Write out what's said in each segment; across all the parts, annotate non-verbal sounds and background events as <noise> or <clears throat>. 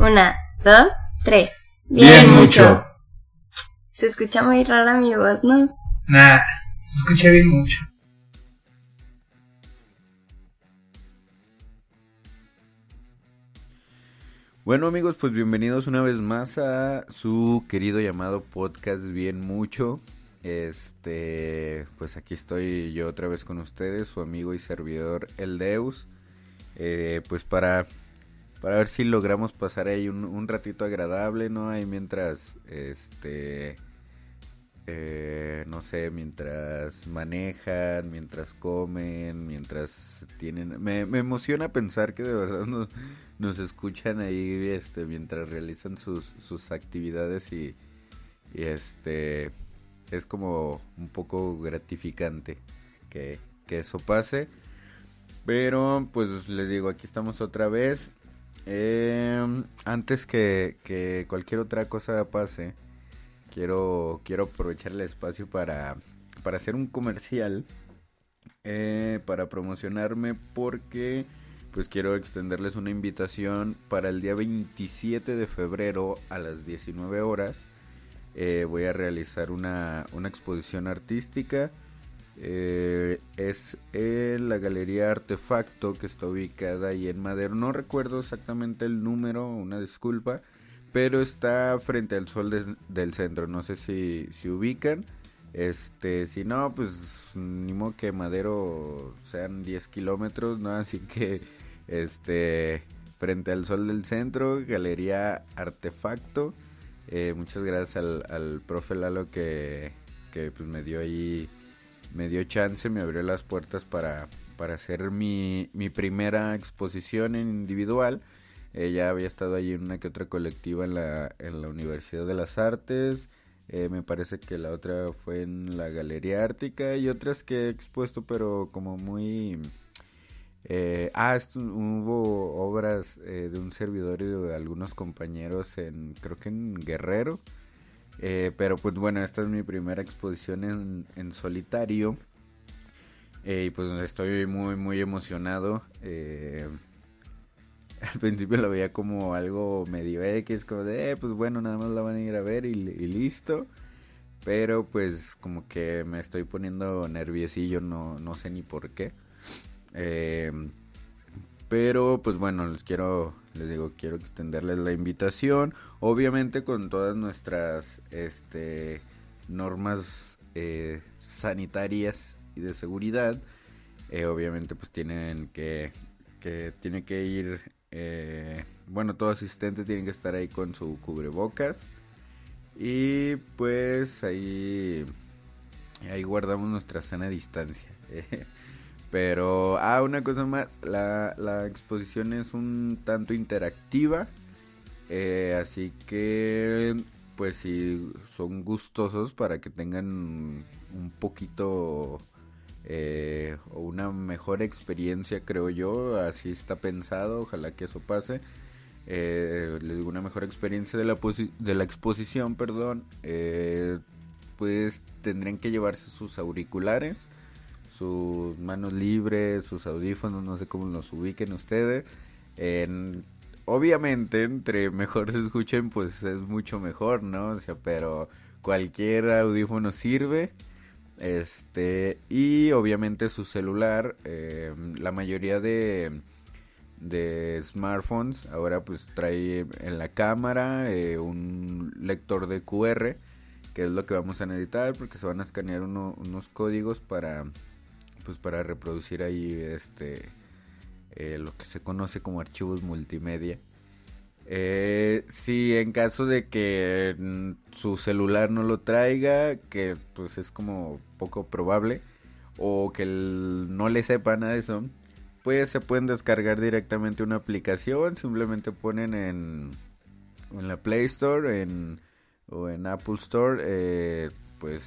Una, dos, tres. Bien, mucho. Se escucha muy rara mi voz, ¿no? Nah, se escucha bien mucho. Bueno amigos, pues bienvenidos una vez más a su querido llamado podcast Bien Mucho. Este, pues aquí estoy yo otra vez con ustedes, su amigo y servidor El Deus. Eh, pues para, para ver si logramos pasar ahí un, ratito agradable, ¿no? Ahí mientras, este, eh, no sé, mientras manejan, mientras comen, mientras tienen... Me, emociona pensar que de verdad nos, nos escuchan ahí, este, mientras realizan sus, sus actividades y, y este es como un poco gratificante que, que eso pase. Pero pues les digo, aquí estamos otra vez. Eh, antes que, que, cualquier otra cosa pase, quiero, quiero aprovechar el espacio para, para hacer un comercial. Eh, para promocionarme porque pues quiero extenderles una invitación para el día 27 de febrero a las 19 horas eh, voy a realizar una, una exposición artística. Eh, es en la Galería Artefacto que está ubicada ahí en Madero. No recuerdo exactamente el número, una disculpa, pero está frente al sol del centro. No sé si, si ubican. Este, si no, pues ni modo que Madero sean 10 kilómetros, ¿no? Así que, este, frente al sol del centro, Galería Artefacto. Eh, muchas gracias al, al profe Lalo que, que pues me dio ahí, me dio chance, me abrió las puertas para, para hacer mi, mi primera exposición en individual. Ella había estado allí en una que otra colectiva en la, en la Universidad de las Artes. Eh, me parece que la otra fue en la Galería Ártica y otras que he expuesto, pero como muy eh, ah, hubo obras eh, de un servidor y de algunos compañeros en, creo que en Guerrero. Eh, pero pues bueno, esta es mi primera exposición en, en solitario. Eh, y pues estoy muy, muy emocionado. <laughs> al principio lo veía como algo medio X, como de, pues bueno, nada más la van a ir a ver y, y listo. Pero pues como que me estoy poniendo nerviosillo, no, no sé ni por qué. Eh, pero pues bueno, les quiero, les digo, quiero extenderles la invitación. Obviamente con todas nuestras este, normas eh, sanitarias y de seguridad. Eh, obviamente pues tienen que, que tiene que ir, eh, bueno, todo asistente tiene que estar ahí con su cubrebocas. Y pues ahí, ahí guardamos nuestra sana distancia. <laughs> Pero, ah, una cosa más, la, la exposición es un tanto interactiva, eh, así que, pues si son gustosos para que tengan un poquito eh, una mejor experiencia, creo yo, así está pensado, ojalá que eso pase. Eh, les digo una mejor experiencia de la, de la exposición, perdón, eh, pues tendrían que llevarse sus auriculares sus manos libres, sus audífonos, no sé cómo los ubiquen ustedes. En, obviamente, entre mejor se escuchen, pues es mucho mejor, ¿no? O sea, pero cualquier audífono sirve. Este, y obviamente su celular, eh, la mayoría de, de smartphones ahora pues trae en la cámara eh, un lector de QR, que es lo que vamos a necesitar porque se van a escanear unos códigos para pues para reproducir ahí este eh, lo que se conoce como archivos multimedia. Eh, si en caso de que mm, su celular no lo traiga, que pues es como poco probable, o que no le sepa nada de eso, pues se pueden descargar directamente una aplicación, simplemente ponen en, en la Play Store en, o en Apple Store, eh, pues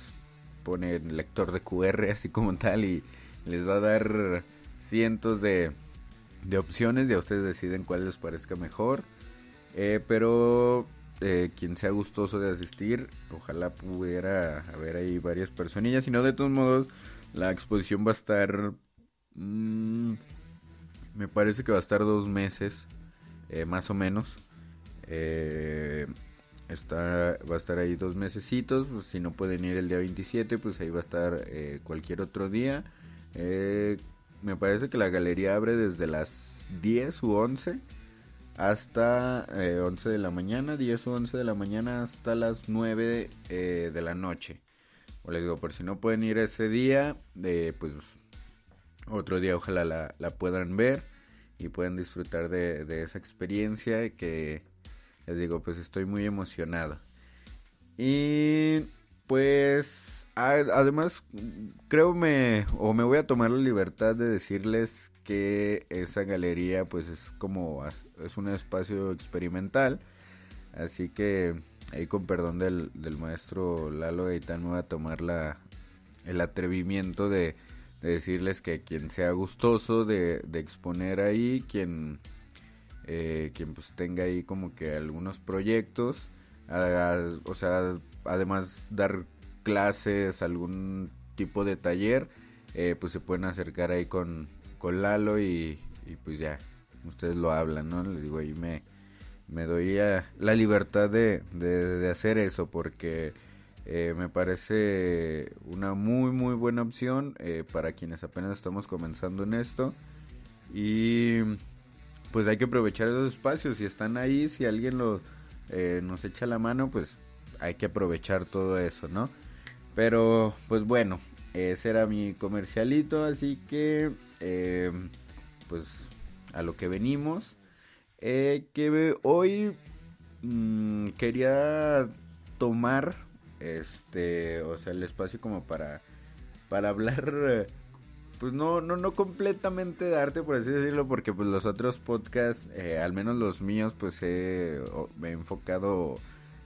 ponen lector de QR así como tal y les va a dar cientos de, de opciones y a ustedes deciden cuál les parezca mejor. Eh, pero eh, quien sea gustoso de asistir, ojalá pudiera haber ahí varias personillas. Si no, de todos modos, la exposición va a estar... Mmm, me parece que va a estar dos meses, eh, más o menos. Está, va a estar ahí dos mesecitos. Pues, si no pueden ir el día 27, pues ahí va a estar cualquier otro día. Eh, me parece que la galería abre desde las 10 u 11 hasta 11 de la mañana, 10 u 11 de la mañana hasta las 9 de la noche. O les digo, por si no pueden ir ese día, pues otro día ojalá la, la puedan ver y puedan disfrutar de, de, esa experiencia que les digo pues estoy muy emocionado y pues además creo me o me voy a tomar la libertad de decirles que esa galería pues es como es un espacio experimental. Así que ahí con perdón del, del maestro Lalo Gaitán me voy a tomar la, el atrevimiento de de decirles que quien sea gustoso de, de exponer ahí, quien, eh, quien pues tenga ahí como que algunos proyectos, o sea, además dar clases, algún tipo de taller, eh, pues se pueden acercar ahí con, con Lalo y, pues ya, ustedes lo hablan, ¿no? Les digo, ahí me, me doy la libertad de, de, hacer eso porque eh, me parece una muy muy buena opción eh, para quienes apenas estamos comenzando en esto. Y pues hay que aprovechar esos espacios. Si están ahí, si alguien lo, eh, nos echa la mano, pues hay que aprovechar todo eso, ¿no? Pero pues bueno, ese era mi comercialito. Así que pues a lo que venimos. que hoy mmm, quería tomar este, o sea, el espacio como para para hablar <laughs> pues no no no completamente de arte por así decirlo porque pues los otros podcasts eh, al menos los míos pues me he enfocado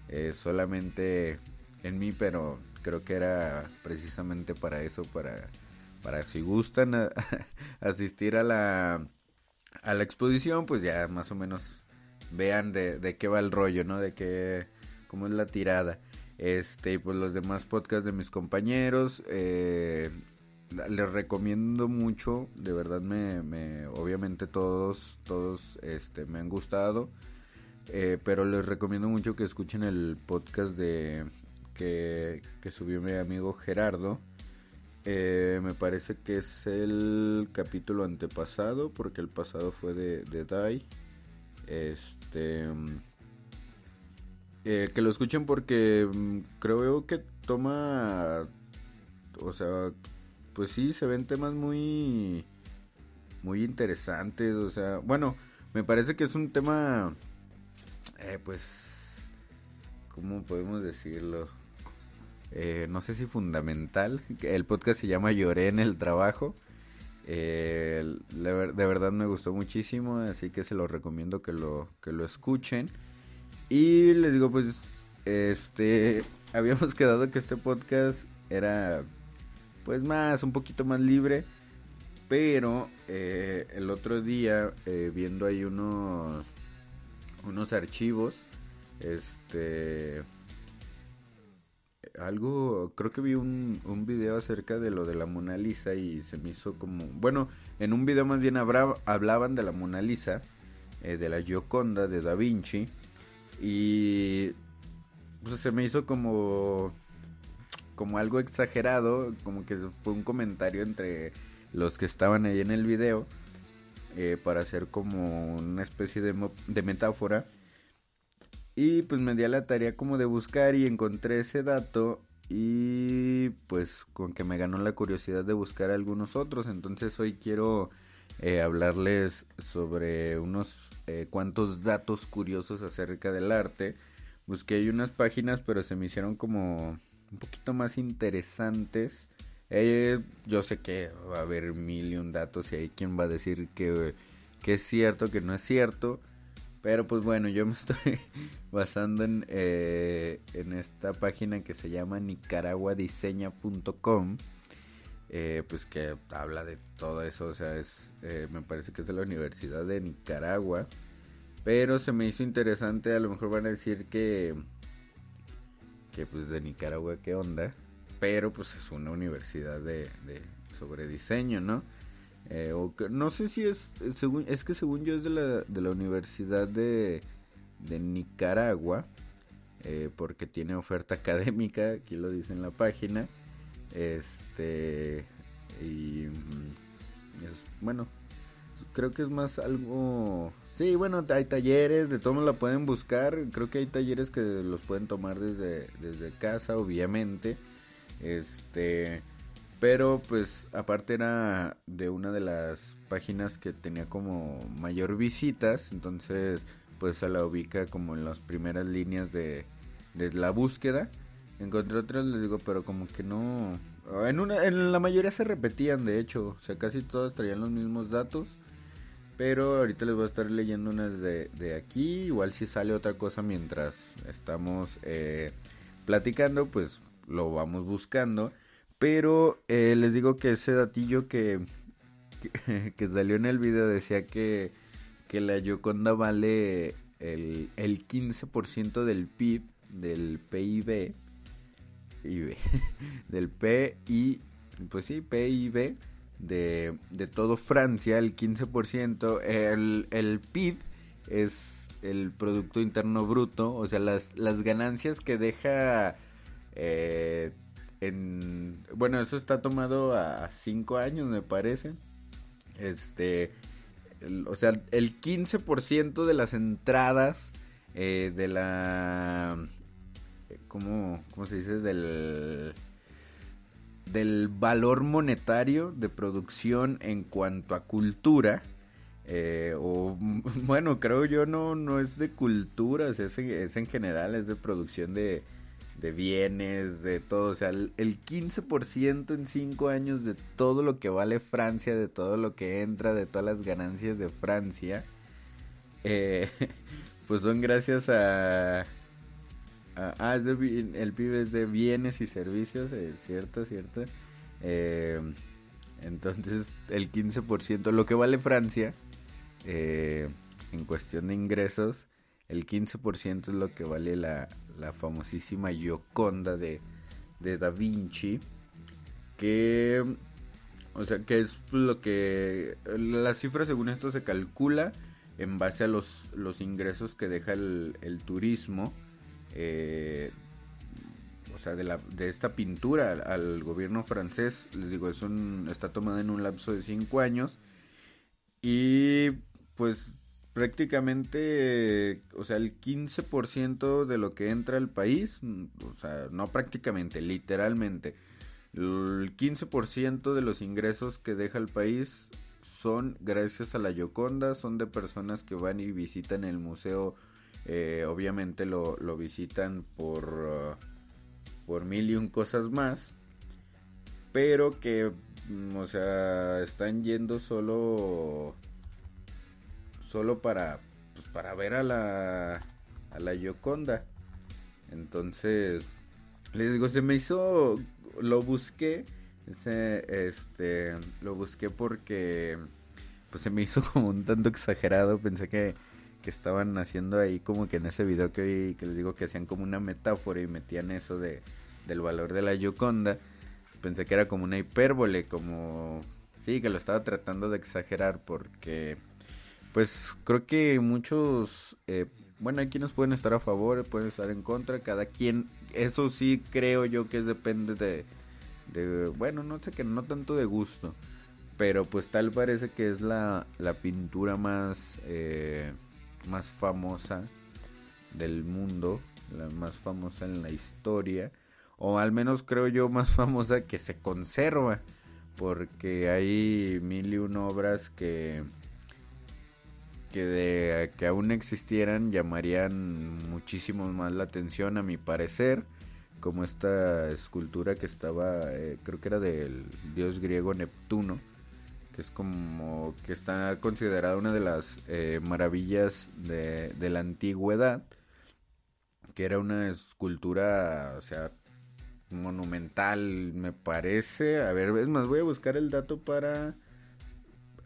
eh, solamente en mí pero creo que era precisamente para eso para para si gustan <laughs> asistir a la a la exposición pues ya más o menos vean de, de qué va el rollo no de qué cómo es la tirada este, y pues los demás podcasts de mis compañeros. Eh, les recomiendo mucho. De verdad me, me obviamente todos, todos este, me han gustado. Eh, pero les recomiendo mucho que escuchen el podcast de que, que subió mi amigo Gerardo. Eh, me parece que es el capítulo antepasado, porque el pasado fue de, de Dai. Este eh, que lo escuchen porque mm, creo que toma, o sea, pues sí, se ven temas muy, muy interesantes, o sea, bueno, me parece que es un tema, eh, pues, ¿cómo podemos decirlo? Eh, no sé si fundamental. El podcast se llama Lloré en el trabajo. de verdad me gustó muchísimo, así que se lo recomiendo que lo, que lo escuchen. Y les digo, pues, este, <laughs> habíamos quedado que este podcast era, pues, más, un poquito más libre. Pero eh, el otro día, eh, viendo ahí unos, unos archivos, este, algo, creo que vi un, un video acerca de lo de la Mona Lisa y se me hizo como, bueno, en un video más bien hablaban de la Mona Lisa, eh, de la Gioconda de Da Vinci y pues se me hizo como como algo exagerado, como que fue un comentario entre los que estaban ahí en el video eh, para hacer como una especie de, de metáfora. Y pues me di a la tarea como de buscar y encontré ese dato y pues con que me ganó la curiosidad de buscar algunos otros. Entonces hoy quiero eh, hablarles sobre unos eh, cuantos datos curiosos acerca del arte. Busqué hay unas páginas, pero se me hicieron como un poquito más interesantes. Eh, yo sé que va a haber mil y un datos y hay quien va a decir que, que es cierto, que no es cierto. Pero pues bueno, yo me estoy <laughs> basando en, eh, en esta página que se llama nicaraguadiseña.com. Eh, pues que habla de todo eso, o sea, es, eh, me parece que es de la Universidad de Nicaragua, pero se me hizo interesante, a lo mejor van a decir que, que pues de Nicaragua, ¿qué onda? Pero pues es una universidad de, sobre diseño, ¿no? Eh, o no sé si es, según, es que según yo es de la, de la Universidad de, de Nicaragua, eh, porque tiene oferta académica, aquí lo dice en la página. Este, y mm, es, bueno, creo que es más algo... Sí, bueno, hay talleres, de todos la pueden buscar. Creo que hay talleres que los pueden tomar desde, desde casa, obviamente. Este, pero pues aparte era de una de las páginas que tenía como mayor visitas, entonces pues se la ubica como en las primeras líneas de, de la búsqueda. Encontré otras, les digo, pero como que no... En, una, en la mayoría se repetían, de hecho, o sea, casi todas traían los mismos datos. Pero ahorita les voy a estar leyendo unas de, de aquí. Igual si sale otra cosa mientras estamos eh, platicando, pues lo vamos buscando. Pero eh, les digo que ese datillo que, que, <laughs> salió en el video decía que, que la Yoconda vale el, el 15% del PIB, del PIB, <laughs> del PI, pues sí, PIB de, de todo Francia, el 15%. El, el PIB es el Producto Interno Bruto, o sea, las, las ganancias que deja... Eh, en, bueno, eso está tomado a 5 años, me parece. Este, o sea, el 15% de las entradas eh, de la... ¿cómo, ¿Cómo se dice? Del del valor monetario de producción en cuanto a cultura. Eh, o <laughs> bueno, creo yo no, no es de cultura, es, es en general, es de producción de, de bienes, de todo. O sea, el, 15% en 5 años de todo lo que vale Francia, de todo lo que entra, de todas las ganancias de Francia, eh, <laughs> pues son gracias a, Ah, es el PIB es de bienes y servicios, eh, cierto, cierto. Eh, entonces, el 15%, lo que vale Francia, en cuestión de ingresos, el 15% es lo que vale la, la famosísima Gioconda de, de Da Vinci, que, o sea, que es lo que, la cifra según esto se calcula en base a los, los ingresos que deja el, turismo eh, o sea, de, la, de esta pintura al, gobierno francés, les digo, es un, está tomada en un lapso de 5 años y pues prácticamente, o sea, el 15% de lo que entra al país, o sea, no prácticamente, literalmente, el 15% de los ingresos que deja el país son gracias a la Yoconda, son de personas que van y visitan el museo eh, obviamente lo, visitan por, uh, por mil y un cosas más. Pero que, mm, o sea, están yendo solo, solo para, pues, para ver a la, a la Yoconda. Entonces, les digo, se me hizo, lo busqué, este, lo busqué porque, pues se me hizo <laughs> como un tanto exagerado, pensé que que estaban haciendo ahí como que en ese video que, que les digo que hacían como una metáfora y metían eso de, del valor de la Yoconda. Pensé que era como una hipérbole, como... Sí, que lo estaba tratando de exagerar porque... Pues creo que muchos... Eh, bueno, hay quienes pueden estar a favor, pueden estar en contra, cada quien... Eso sí creo yo que depende de... de bueno, no sé que no tanto de gusto. Pero pues tal parece que es la, la pintura más... Eh, más famosa del mundo, la más famosa en la historia, o al menos creo yo más <laughs> famosa que se conserva, porque hay mil y una obras que que de que aún existieran llamarían muchísimo más la atención a mi parecer como esta escultura que estaba eh, creo que era del dios griego Neptuno que es como que está considerada una de las eh, maravillas de, de, la antigüedad, que era una escultura, o sea, monumental, me parece. A ver, es más, voy a buscar el dato para,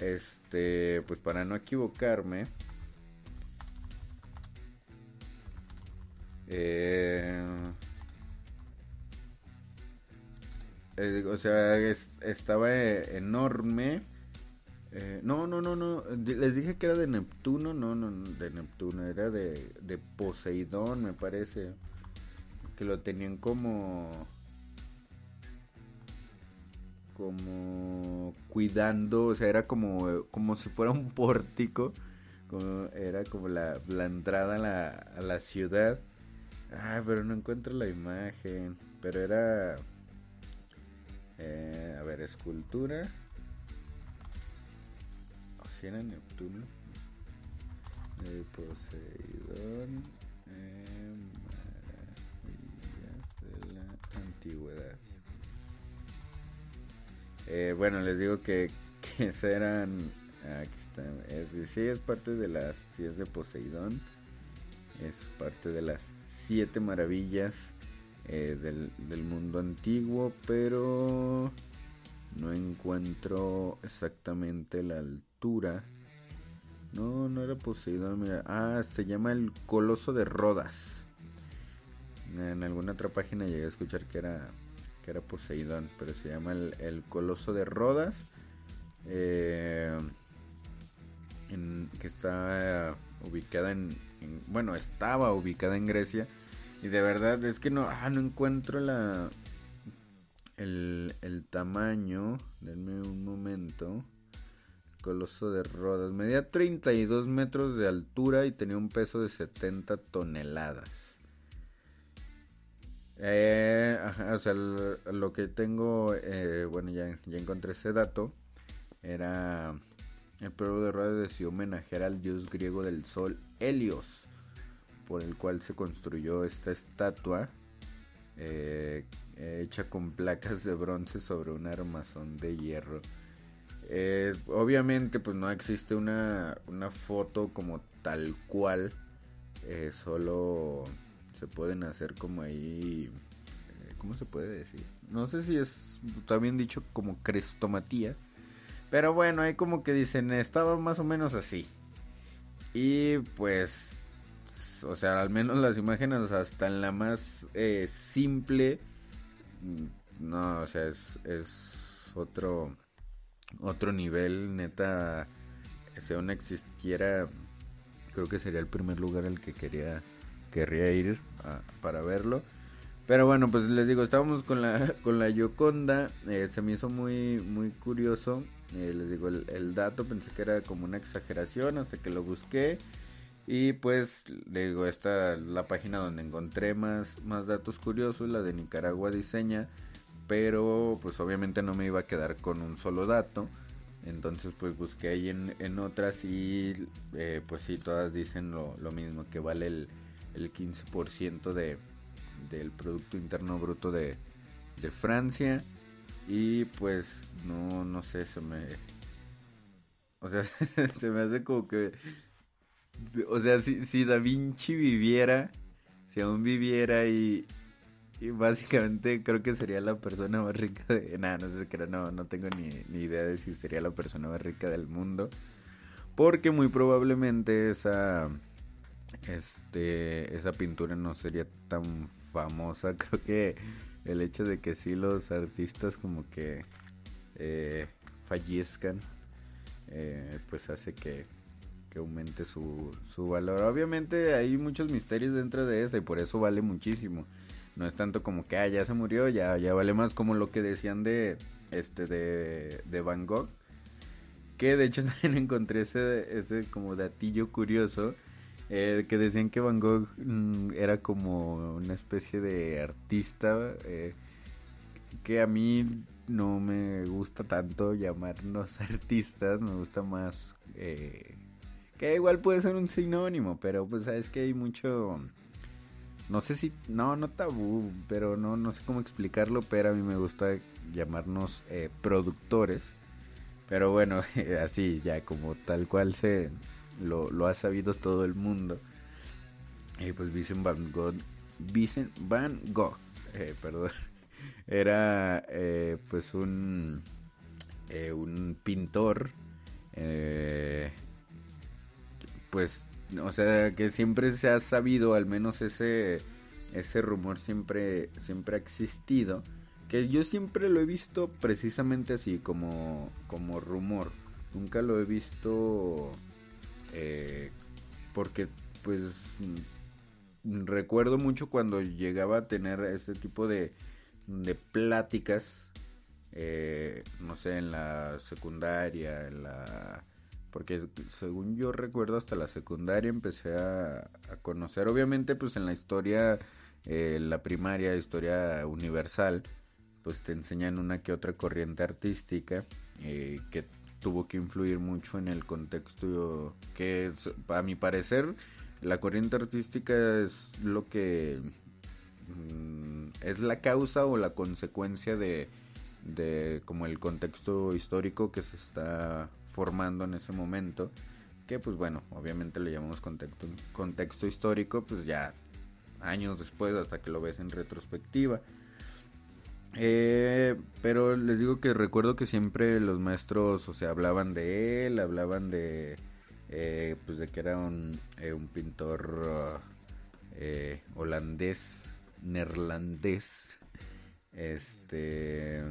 este, pues para no equivocarme. Eh, eh o sea, estaba enorme Eh, no, no, no, no. Les dije que era de Neptuno. No, no, de Neptuno. Era de, de Poseidón, me parece. Que lo tenían como. Como cuidando. O sea, era como, como si fuera un pórtico. Era como la, la entrada a la, a la ciudad. Ah, pero no encuentro la imagen. Pero era. Eh, a ver, escultura era Neptuno. De Poseidón. Eh, de la antigüedad. Eh, bueno, les digo que, <laughs> que eran. Aquí está. Es decir, es parte de las. Si es de Poseidón. Es parte de las siete maravillas eh, del, del mundo antiguo. Pero no encuentro exactamente la altura. No, no era Poseidón, mira. Ah, se llama el Coloso de Rodas. En alguna otra página llegué a escuchar que era, que era Poseidón, pero se llama el, Coloso de Rodas. Eh, que está ubicada en, Bueno, estaba ubicada en Grecia. Y de verdad es que no, ah, no encuentro la, el, el tamaño. Denme un momento. Coloso de Rodas. Medía 32 metros de altura y tenía un peso de 70 toneladas. Eh, o sea, lo, que tengo, eh, bueno, ya, ya encontré ese dato. Era el pueblo de Rodas decidió homenajear al dios griego del sol, Helios, por el cual se construyó esta estatua eh, hecha con placas de bronce sobre un armazón de hierro. Eh, obviamente pues no existe una, una foto como tal cual. Solo se pueden hacer como ahí... ¿Cómo se puede decir? No sé si es también dicho como crestomatía. Pero bueno, ahí como que dicen, estaba más o menos así. Y pues o sea, al menos las imágenes hasta en la más eh, simple, mm, no, o sea, es, es otro, otro nivel, neta, si aún existiera, creo que sería el primer lugar al que quería, querría ir para verlo. Pero bueno, pues les digo, estábamos con la, <laughs> con la Yoconda, eh, se me hizo muy, muy curioso. Eh, les digo, el, dato pensé que era como una exageración hasta que lo busqué. Y pues digo, esta la página donde encontré más, más datos curiosos, la de Nicaragua Diseña, pero pues obviamente no me iba a quedar con un solo dato. Entonces pues busqué ahí en, otras y eh, pues sí, todas dicen lo, mismo, que vale el, el 15% de, del Producto Interno Bruto de, de Francia. Y pues no, no sé, se me... O sea, <laughs> se me hace como que o sea, si, si Da Vinci viviera, si aún viviera y, y básicamente creo que sería la persona más rica de... Nada, no sé era, no, no tengo ni, ni idea de si sería la persona más rica del mundo. Porque muy probablemente esa, este, esa pintura no sería tan famosa. <laughs> Creo que el hecho de que sí los artistas como que eh, fallezcan, eh, pues hace que que aumente su, su valor. Obviamente hay muchos misterios dentro de ese y por eso vale muchísimo. No es tanto como que ah, ya se murió, ya, ya vale más como lo que decían de este de, de Van Gogh. Que de hecho <laughs> también encontré ese, ese como datillo curioso. Eh, que decían que Van Gogh mm, era como una especie de artista eh, que a mí no me gusta tanto llamarnos <laughs> artistas, me gusta más eh, que igual puede ser un sinónimo, pero pues sabes que hay mucho... No sé si... No, no tabú, pero no, no sé cómo explicarlo, pero a mí me gusta llamarnos eh, productores. Pero bueno, <laughs> así ya como tal cual se lo, lo ha sabido todo el mundo. Y pues Vincent Van Gogh, Vincent Van Gogh, eh, perdón, <laughs> era eh, pues un, un pintor eh, pues, o sea, que siempre se ha sabido, al menos ese, ese rumor siempre, siempre ha existido, que yo siempre lo he visto precisamente así, como, como rumor. nunca lo he visto eh, porque pues mm, recuerdo mucho cuando llegaba a tener este tipo de, de pláticas, eh, no sé, en la secundaria, en la... Porque según yo recuerdo hasta la secundaria empecé a, conocer, obviamente pues en la historia, eh, la primaria, historia universal, pues te enseñan una que otra corriente artística eh, que tuvo que influir mucho en el contexto que a mi parecer la corriente artística es lo que mm, es la causa o la consecuencia de, de como el contexto histórico que se está formando en ese momento que pues bueno obviamente le llamamos contexto contexto histórico pues ya años después hasta que lo ves en retrospectiva eh, pero les digo que recuerdo que siempre los maestros, o sea, hablaban de él, hablaban de, eh, pues de que era un, eh, un pintor eh, holandés, neerlandés, este,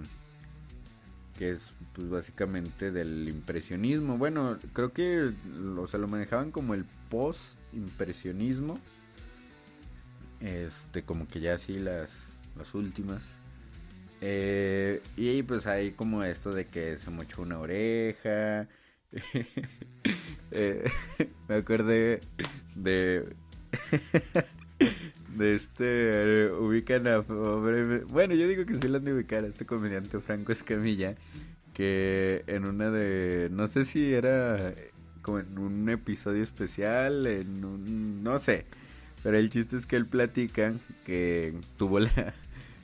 que es pues básicamente del impresionismo. Bueno, creo que, o sea, lo manejaban como el post-impresionismo, este, como que ya así las, las últimas. Eh, y pues hay como esto de que se mochó una oreja. <laughs> eh, <laughs> me acordé de. <laughs> de este. ubican a. Bueno, yo digo que sí lo han de ubicar a este comediante Franco Escamilla. Que en una de. No sé si era como en un episodio especial, en un. No sé. Pero el chiste es que él platica que tuvo la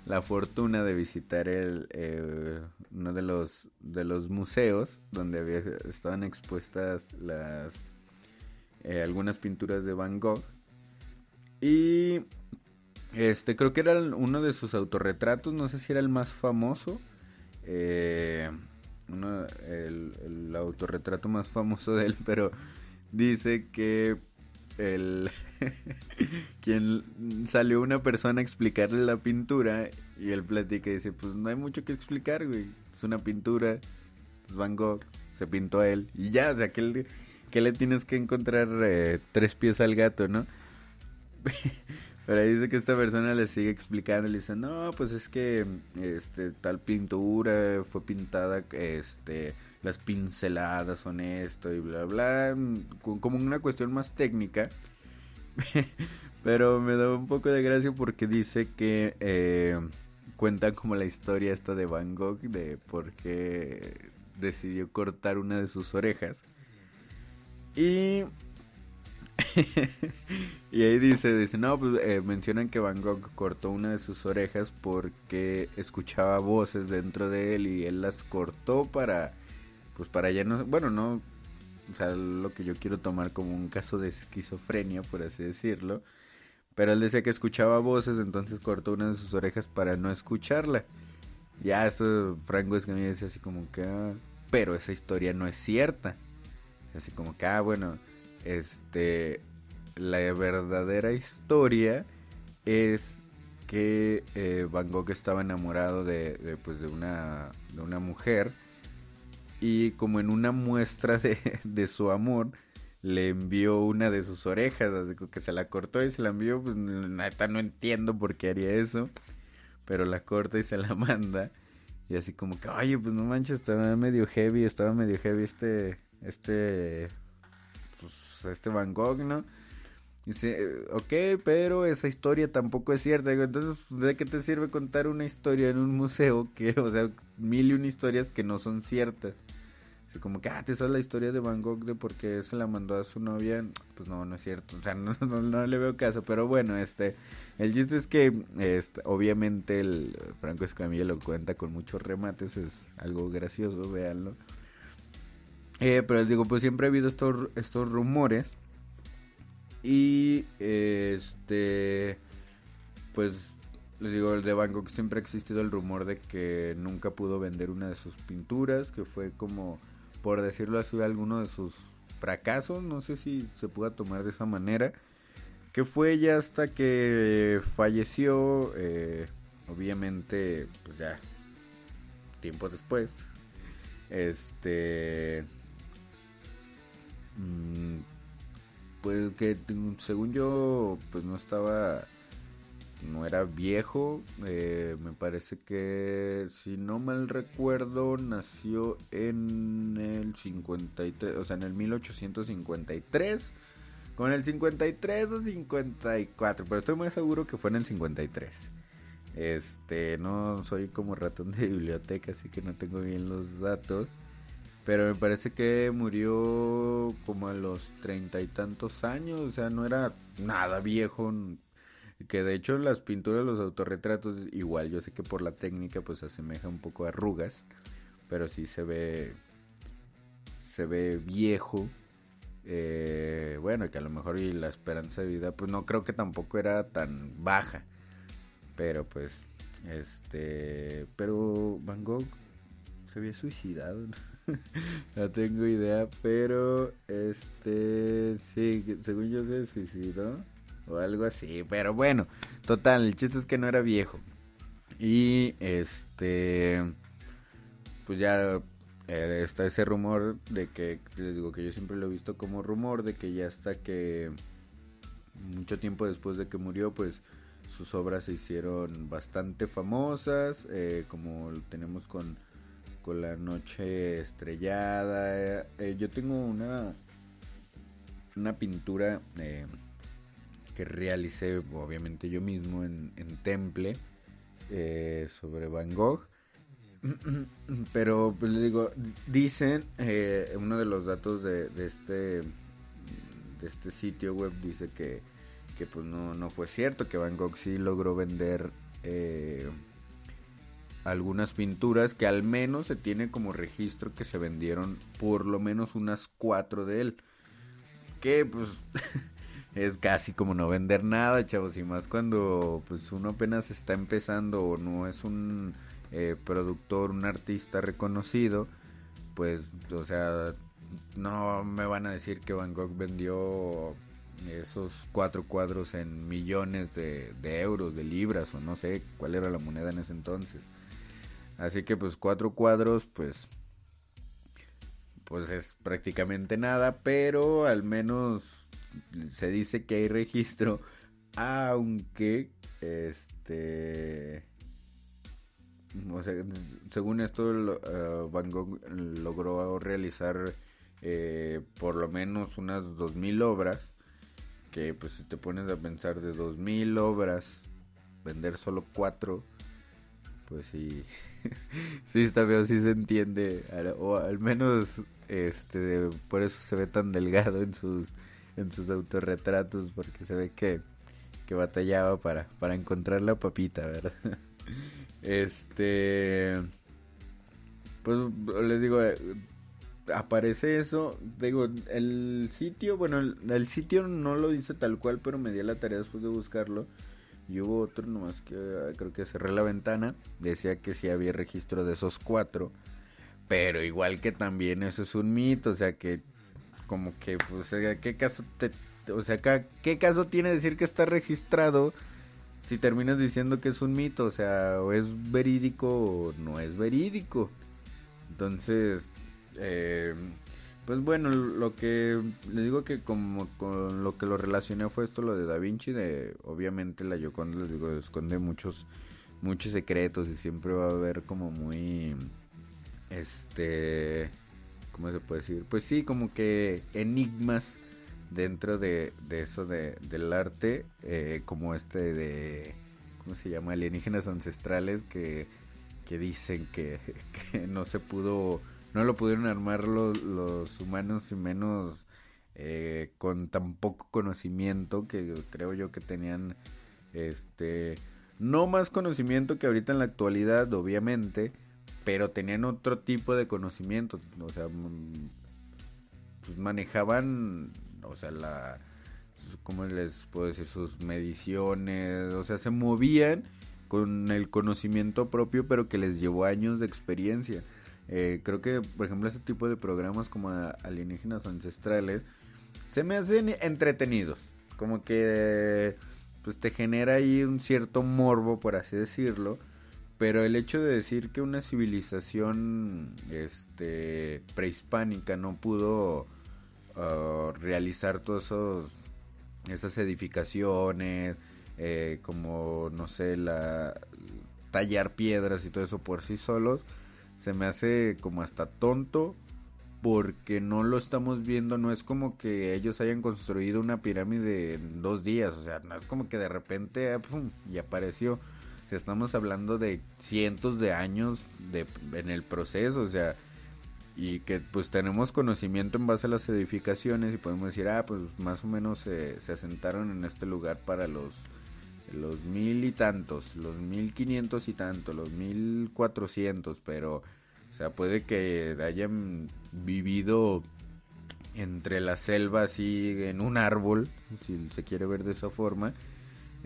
la fortuna de visitar el, eh, uno de los, de los museos donde había, estaban expuestas las eh, algunas pinturas de Van Gogh. Y este creo que era uno de sus autorretratos no sé si era el más famoso eh, el, el autorretrato más famoso de él <laughs> pero dice que el <laughs> quien salió una persona a explicarle la pintura y él platica y dice, pues no hay mucho que explicar, güey. Es una pintura, Van Gogh, se pintó a él y ya, o sea, que, que le tienes que encontrar eh, tres pies al gato, ¿no? <laughs> Pero ahí dice que esta persona le sigue explicando, le dice, no, pues es que este tal pintura fue pintada, este, las pinceladas son esto y bla bla, como una cuestión más técnica. <laughs> Pero me da un poco de gracia porque dice que eh, cuenta como la historia esta de Van Gogh de por qué decidió cortar una de sus orejas. Y <laughs> y ahí dice, dice, no, pues eh, mencionan que Van Gogh cortó una de sus orejas porque escuchaba voces dentro de él y él las cortó para, pues para ya no, bueno, no, o sea, lo que yo quiero tomar como un caso de esquizofrenia, por así decirlo. Pero él decía que escuchaba voces, entonces cortó una de sus orejas para no escucharla. Ya, esto Franco es que me dice así como que, ah, pero esa historia no es cierta. Así como que, ah, bueno, este, la verdadera historia es que eh, Van Gogh estaba enamorado de, pues de una, de una mujer y como en una muestra de, <laughs> de, su amor le envió una de sus orejas, así que se la cortó y se la envió, pues neta no entiendo por qué haría eso, pero la corta y se la <laughs> manda y así como que, oye, pues no manches, estaba medio heavy, estaba medio heavy este, este este Van Gogh, ¿no? Dice, ok, pero esa historia tampoco es cierta. Digo, entonces, ¿de qué te sirve contar una historia en un museo que, o sea, mil y una historias que no son ciertas? Como que, ah, te sabes la historia de Van Gogh de por qué se la mandó a su novia. Pues no, no es cierto. O sea, <laughs> no, no, le veo caso. Pero bueno, este, el chiste es que, este, obviamente, el Franco Escamilla lo cuenta con muchos remates. Es algo gracioso, véanlo. Eh, pero les digo, pues siempre ha habido estos, estos rumores. Y este, pues les digo, el de Van Gogh siempre ha existido el rumor de que nunca pudo vender una de sus pinturas, que fue como, por decirlo así, alguno de sus fracasos, no sé si se pueda tomar de esa manera, que fue ya hasta que falleció, eh, obviamente, pues ya, tiempo después, este, mm, pues que según yo, pues no estaba, no era viejo. Eh, me parece que, si no mal recuerdo, nació en el 53, o sea, en el 1853. Con el 53 o 54, pero estoy muy seguro que fue en el 53. Este, no soy como ratón de biblioteca, así que no tengo bien los datos. Pero me parece que murió como a los treinta y tantos años, o sea, no era nada viejo. Que de hecho las pinturas, los autorretratos, igual, yo sé que por la técnica pues asemeja un poco a arrugas, pero sí se ve, se ve viejo. Eh, bueno, que a lo mejor y la esperanza de vida, pues no creo que tampoco era tan baja. Pero pues, este, pero Van Gogh se había suicidado. no <laughs> tengo idea, pero este, sí, según yo se suicidó o algo así. Pero bueno, total, el chiste es que no era viejo. Y este, pues ya eh, está ese rumor de que, les digo que yo siempre lo he visto como rumor, de que ya hasta que mucho tiempo después de que murió, pues sus obras se hicieron bastante famosas, eh, como tenemos con, con La Noche Estrellada. Eh, yo tengo una, una pintura que realicé, obviamente yo mismo, en, Temple, sobre Van Gogh. <clears throat> Pero, pues les digo, dicen, uno de los datos de, de, este, de este sitio web dice que que pues no, no fue cierto, que Van Gogh sí logró vender eh, algunas pinturas que al menos se tiene como registro que se vendieron por lo menos unas cuatro de él. Que pues <laughs> es casi como no vender nada, chavos, y más cuando pues uno apenas está empezando o no es un eh, productor, un artista reconocido, pues, o sea, no me van a decir que Van vendió esos cuatro cuadros en millones de, euros, de libras o no sé cuál era la moneda en ese entonces. Así que pues cuatro cuadros pues pues es prácticamente nada, pero al menos se dice que hay registro, aunque este o sea, según esto uh, Van Gogh logró realizar eh, por lo menos unas dos mil obras que pues si te pones a pensar de 2000 obras, vender solo 4, pues sí, <laughs> sí está bien, sí se entiende, o al menos este por eso se ve tan delgado en sus en sus autorretratos porque se ve que, que batallaba para, para encontrar la papita, ¿verdad? <laughs> Este pues les digo aparece eso. Digo, el sitio, bueno, el, sitio no lo dice tal cual, pero me di la tarea después de buscarlo. Y hubo otro, nomás que ah, creo que cerré la ventana. Decía que sí había registro de esos cuatro. Pero igual que también eso es un mito. O sea que, como que, pues, ¿qué caso te, o sea, ¿qué caso tiene decir que está registrado? Si terminas diciendo que es un mito, o sea, o es verídico o no es verídico. Entonces, eh, pues bueno, lo que le digo que como con lo que lo relacioné fue esto, lo de Da Vinci, de obviamente la Yoconda, les digo, esconde muchos, muchos secretos y siempre va a haber como muy, este, ¿cómo se puede decir? Pues sí, como que enigmas dentro de, de eso de, del arte, eh, como este de, ¿cómo se llama? Alienígenas ancestrales que, que dicen que, <laughs> que no se pudo no lo pudieron armar los, humanos y menos eh, con tan poco conocimiento que creo yo que tenían este no más conocimiento que ahorita en la actualidad obviamente pero tenían otro tipo de conocimiento o sea mm, pues manejaban o sea la cómo les puedo decir sus mediciones o sea se movían con el conocimiento propio pero que les llevó años de experiencia eh, creo que, por ejemplo, ese tipo de programas como alienígenas ancestrales se me hacen entretenidos. Como que pues te genera ahí un cierto morbo, por así decirlo. Pero el hecho de decir que una civilización este, prehispánica no pudo uh, realizar esos esas edificaciones, eh, como no sé, la tallar piedras y todo eso por sí solos, se me hace como hasta tonto porque no lo estamos viendo, no es como que ellos hayan construido una pirámide en dos días, o sea, no es como que de repente ah, pum, y apareció. Estamos hablando de cientos de años de, en el proceso, o sea, y que pues tenemos conocimiento en base a las edificaciones y podemos decir, ah, pues más o menos se asentaron en este lugar para los los mil y tantos, los mil quinientos y tantos, los mil cuatrocientos, pero o sea, puede que hayan vivido entre la selva así en un árbol, si se quiere ver de esa forma,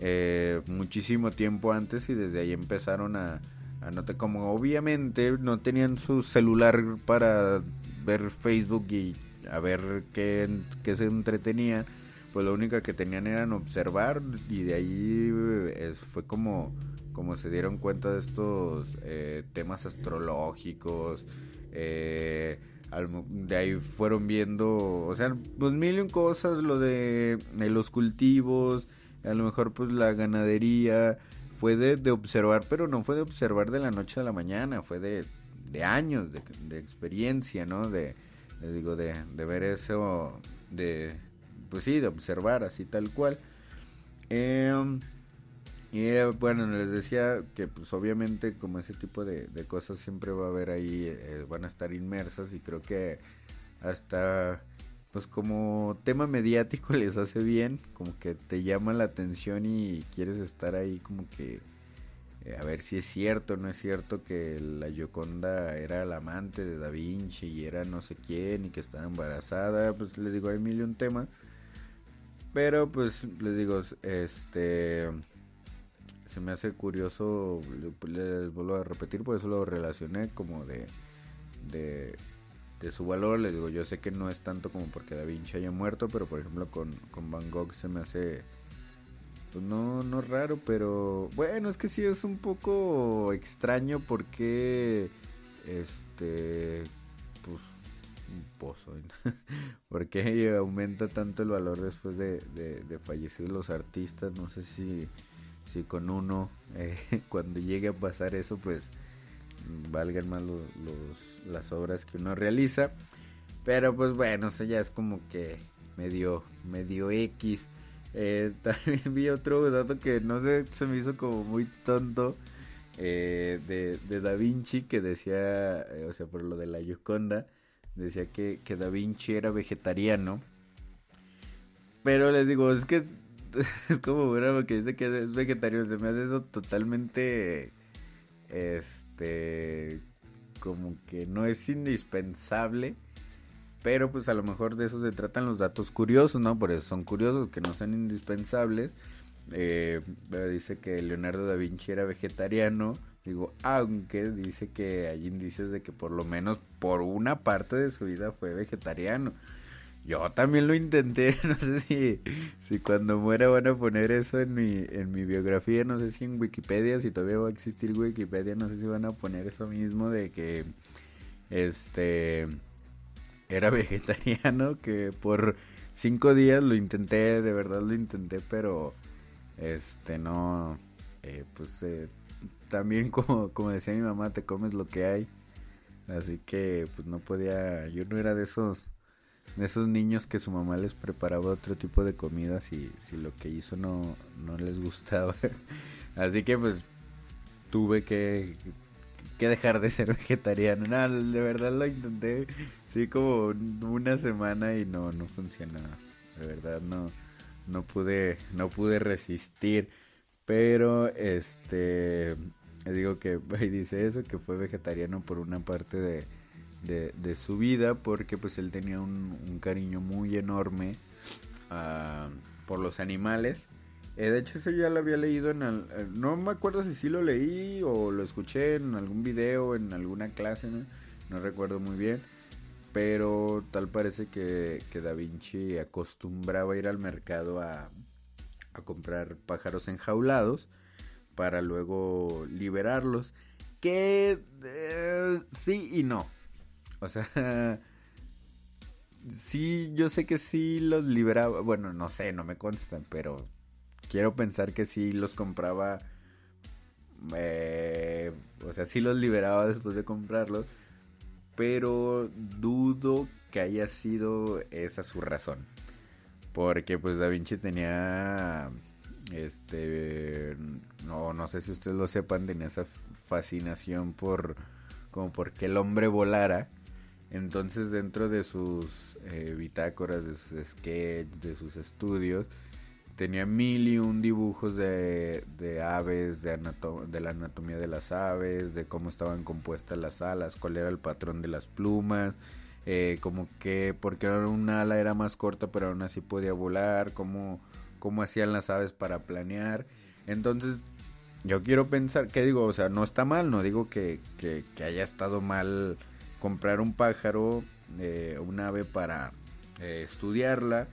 eh, muchísimo tiempo antes y desde ahí empezaron a, a notar como obviamente no tenían su celular para ver Facebook y a ver qué, qué se entretenía pues lo único que tenían eran observar y de ahí eh, fue como, como se dieron cuenta de estos eh, temas astrológicos. Eh, de ahí fueron viendo, o sea, pues mil y cosas, lo de, los cultivos, a lo mejor pues la ganadería, fue de, observar, pero no fue de observar de la noche a la mañana, fue de, de años de, de, experiencia, ¿no? De, digo, de, de ver eso, de, pues sí, de observar así tal cual. Em, y eh, bueno, les decía que pues obviamente como ese tipo de, cosas siempre va a haber ahí, eh, van a estar inmersas y creo que hasta pues como tema mediático <laughs> les hace bien, como que te llama la atención y quieres estar ahí como que eh, a ver si es cierto no es cierto que la Gioconda era la amante de Da Vinci y era no sé quién y que estaba embarazada, pues les digo, hay mil un tema. Pero pues les digo, este se me hace curioso, les vuelvo a repetir, por eso lo relacioné como de, de, su valor. Les digo, yo sé que no es tanto como porque Da Vinci haya muerto, pero por ejemplo con, con Van Gogh se me hace, pues no, no raro, pero bueno, es que sí es un poco extraño porque, este, pues un pozo. <laughs> porque aumenta tanto el valor después de, de, fallecer los artistas? No sé si, si con uno, eh, <laughs> cuando llegue a pasar eso, pues valgan más los, las obras que uno realiza. Pero pues bueno, eso ya es como que medio, medio X. Eh, <laughs> también vi otro dato que no sé, se me hizo como muy tonto. Eh, de, de Da Vinci que decía, o sea, por lo de la Gioconda, decía que, que Da Vinci era vegetariano. Pero les digo, es que <laughs> es como bravo que dice que es vegetariano. Se me hace eso totalmente. Este. Como que no es indispensable. Pero pues a lo mejor de eso se tratan los datos curiosos, ¿no? Por eso son curiosos, que no son indispensables. Eh, dice que Leonardo da Vinci era vegetariano. Digo, aunque dice que hay indicios de que por lo menos por una parte de su vida fue vegetariano. Yo también lo intenté, <laughs> no sé si, si cuando muera van a poner eso en mi, en mi biografía, no sé si en Wikipedia, si todavía va a existir Wikipedia, no sé si van a poner eso mismo de que este era <laughs> vegetariano, que por cinco días lo intenté, de verdad lo intenté, pero este no, eh, pues eh, también <laughs> como, como decía mi mamá, te comes lo que hay. Así que pues no podía, yo no era de esos de esos niños que su mamá les preparaba otro tipo de comida si, si lo que hizo no, no les gustaba. <laughs> Así que pues tuve que, que dejar de ser <laughs> vegetariano. No, de verdad lo intenté, sí, como una semana y no, no funcionaba. De verdad no, no pude, no pude resistir. Pero este digo que <laughs> dice eso, que fue vegetariano por una parte de, de, su vida, porque pues él tenía un, cariño muy enorme uh, por los animales. Eh, de hecho, eso ya lo había leído en... El, eh, no me acuerdo si sí lo leí o lo escuché en algún video, en alguna clase, no, recuerdo muy bien. Pero tal parece que, que Da Vinci acostumbraba ir al mercado a, a comprar pájaros enjaulados para luego liberarlos. Que eh, sí y no. O sea, <laughs> sí, yo sé que sí los liberaba, bueno, no sé, no me constan, pero quiero pensar que sí los compraba, eh, o sea, sí los liberaba después de comprarlos, pero dudo que haya sido esa su razón. Porque pues Da Vinci tenía este no no sé si ustedes lo sepan tenía esa fascinación por como porque el hombre volara entonces dentro de sus eh, bitácoras de sus sketches de sus estudios tenía mil y un dibujos de, de aves de, de la anatomía de las aves de cómo estaban compuestas las alas cuál era el patrón de las plumas eh, como que porque una ala era más corta pero aún así podía volar, cómo, cómo hacían las aves para planear. Entonces, yo quiero pensar, que digo? O sea, no está mal, no digo que, que, haya estado mal comprar un pájaro, eh, un ave para eh, estudiarla,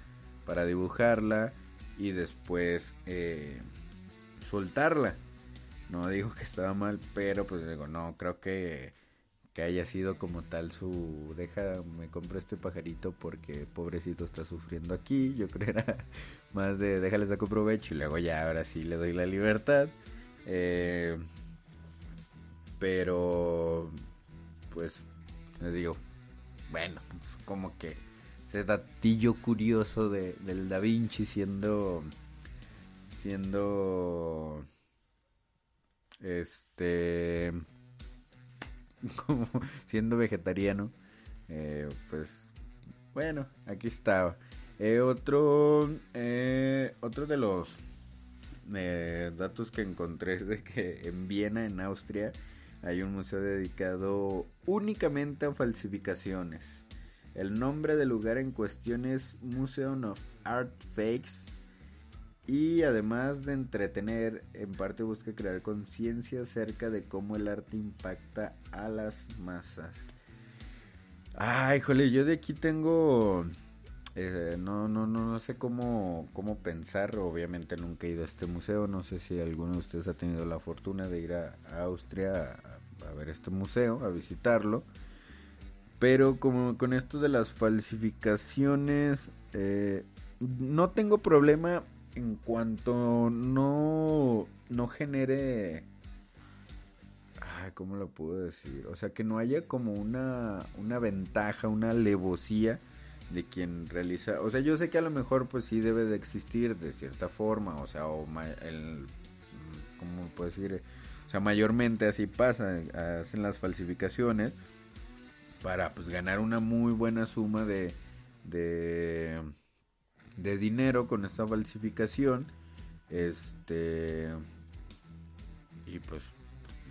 para dibujarla y después eh, soltarla. No digo que estaba mal, pero pues digo, no, creo que que haya sido como tal su deja me compro este pajarito porque pobrecito está sufriendo aquí yo creo era <laughs> más de déjale saco provecho y luego ya ahora sí le doy la libertad eh, pero pues les digo bueno como que ese datillo curioso de, del Da Vinci siendo siendo este <laughs> como siendo vegetariano, eh, pues bueno, aquí estaba. Eh, otro, eh, otro de los datos que encontré es de que en Viena, en Austria, hay un museo dedicado únicamente a falsificaciones. El nombre del lugar en cuestión es Museum of Art Fakes y además de entretener, en parte busca crear conciencia acerca de cómo el arte impacta a las masas. Ay, jole, yo de aquí tengo... Eh, no, no, no, no sé cómo, cómo pensar. Obviamente nunca he ido a este museo. No sé si alguno de ustedes ha tenido la fortuna de ir a, Austria a, ver este museo, a visitarlo. Pero como con esto de las falsificaciones, eh, no tengo problema en cuanto no, no genere... Ay, ¿Cómo lo puedo decir? O sea, que no haya como una, una ventaja, una alevosía de quien realiza... O sea, yo sé que a lo mejor pues sí debe de existir de cierta forma, o sea, o el... ¿Cómo puedo decir? O sea, mayormente así pasa, hacen las falsificaciones para pues ganar una muy buena suma de... de de dinero con esta falsificación. Este. Y pues,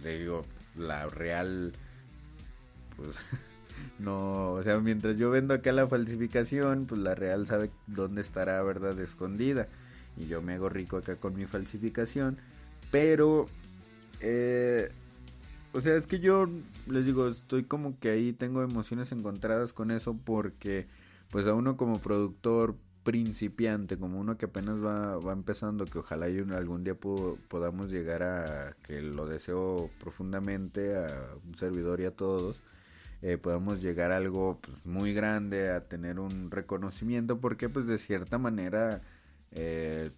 le digo, la real. Pues. <laughs> no, o sea, mientras yo vendo acá la falsificación, pues la real sabe dónde estará verdad escondida. Y yo me hago rico acá con mi falsificación. Pero. Eh, o sea, es que yo les digo, estoy como que ahí tengo emociones encontradas con eso porque pues a uno como productor principiante, como uno que apenas va, va empezando, que ojalá algún día podamos llegar a, que lo deseo profundamente, a un servidor y a todos, eh, podamos llegar a algo pues, muy grande, a tener un reconocimiento, porque pues de cierta manera eh,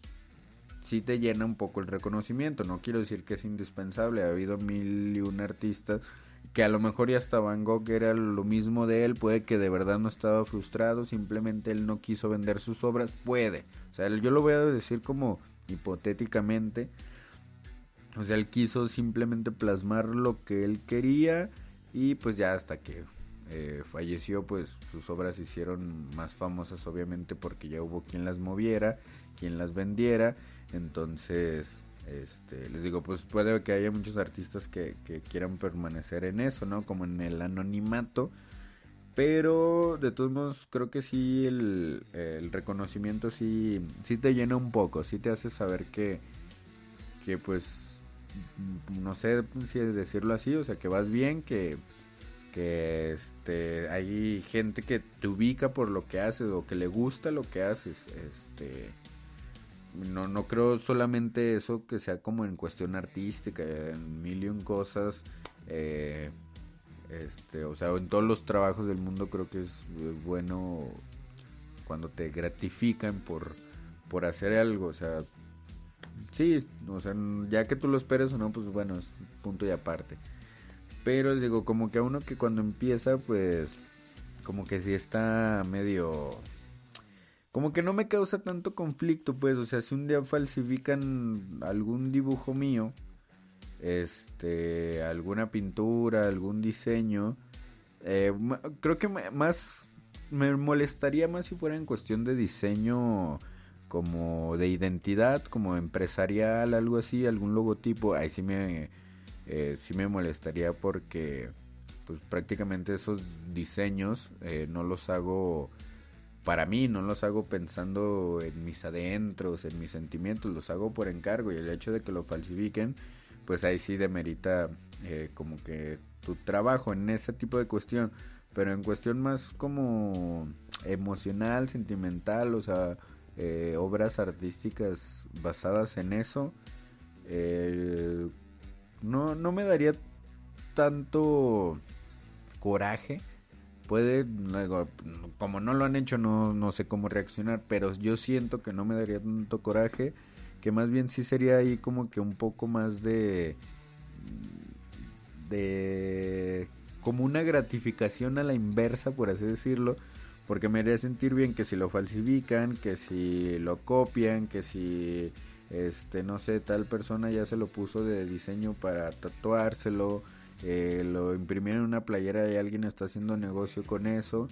sí te llena un poco el reconocimiento, no quiero decir que es indispensable, ha habido mil y un artistas que a lo mejor ya hasta Van Gogh era lo mismo de él, puede que de verdad no estaba frustrado, simplemente él no quiso vender sus obras, puede. O sea, yo lo voy a decir como hipotéticamente. O sea, él quiso simplemente plasmar lo que él quería y pues ya hasta que eh, falleció, pues sus obras se hicieron más famosas obviamente porque ya hubo quien las moviera, quien las vendiera. Entonces, este, les digo, pues puede que haya muchos artistas que, quieran permanecer en eso, ¿no? Como en el anonimato. Pero de todos modos creo que sí el, reconocimiento sí, sí te llena un poco, sí te hace saber que, que pues, no sé si decirlo así, o sea, que vas bien, que, que este, hay gente que te ubica por lo que haces o que le gusta lo que haces, este no, no creo solamente eso que sea como en cuestión artística, en mil y cosas. Eh, este, o sea, en todos los trabajos del mundo creo que es bueno cuando te gratifican por, por hacer algo, o sea, sí, o sea, ya que tú lo esperes o no, pues bueno, es punto y aparte. Pero digo, como que a uno que cuando empieza, pues, como que sí está medio... Como que no me causa tanto conflicto, pues, o sea, si un día falsifican algún dibujo mío, este, alguna pintura, algún diseño, eh, creo que más me molestaría más si fuera en cuestión de diseño como de identidad, como empresarial, algo así, algún logotipo, ahí sí me, eh, sí me molestaría porque pues prácticamente esos diseños eh, no los hago para mí, no los hago pensando en mis adentros, en mis sentimientos, los hago por encargo y el hecho de que lo falsifiquen, pues ahí sí demerita eh, como que tu trabajo en ese tipo de cuestión, pero en cuestión más como emocional, sentimental, o sea, eh, obras artísticas basadas en eso, eh, no, no me daría tanto coraje. Puede, como no lo han hecho, no, no sé cómo reaccionar, pero yo siento que no me daría tanto coraje, que más bien sí sería ahí como que un poco más de de como una gratificación a la inversa, por así decirlo, porque me haría sentir bien que si lo falsifican, que si lo copian, que si este no sé, tal persona ya se lo puso de diseño para tatuárselo, eh, lo imprimieron en una playera y alguien está haciendo negocio con eso.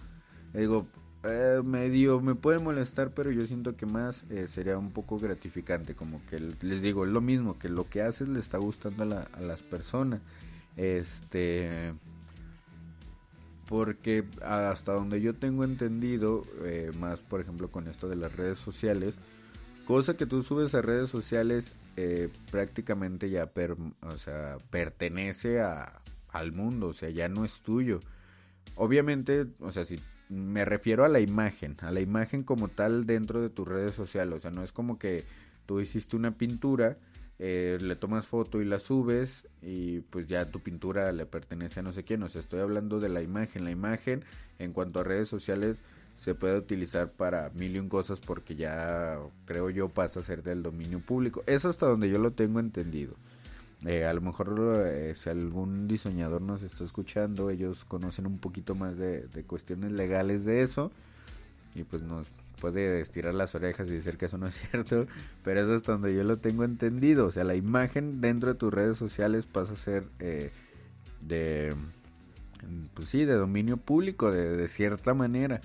digo, eh, medio me puede molestar, pero yo siento que más eh, sería un poco gratificante, como que les digo, es lo mismo, que lo que haces le está gustando a, a las personas. Este porque hasta donde yo tengo entendido, eh, más por ejemplo con esto de las redes sociales, cosa que tú subes a redes sociales eh, prácticamente ya o sea, pertenece a, al mundo, o sea, ya no es tuyo. Obviamente, o sea, si me refiero a la imagen, a la imagen como tal dentro de tus redes sociales, o sea, no es como que tú hiciste una pintura eh, le tomas foto y la subes y pues ya tu pintura le pertenece a no sé quién. O sea, estoy hablando de la imagen. La imagen en cuanto a redes sociales se puede utilizar para mil y un cosas porque ya creo yo pasa a ser del dominio público. Es hasta donde yo lo tengo entendido. Eh, a lo mejor eh, si algún diseñador nos está escuchando, ellos conocen un poquito más de, de cuestiones legales de eso y pues nos puede estirar las orejas y decir que eso no es <laughs> cierto, pero eso es donde yo lo tengo entendido. O sea, la imagen dentro de tus redes sociales pasa a ser eh, de, pues sí, de dominio público, de, cierta manera.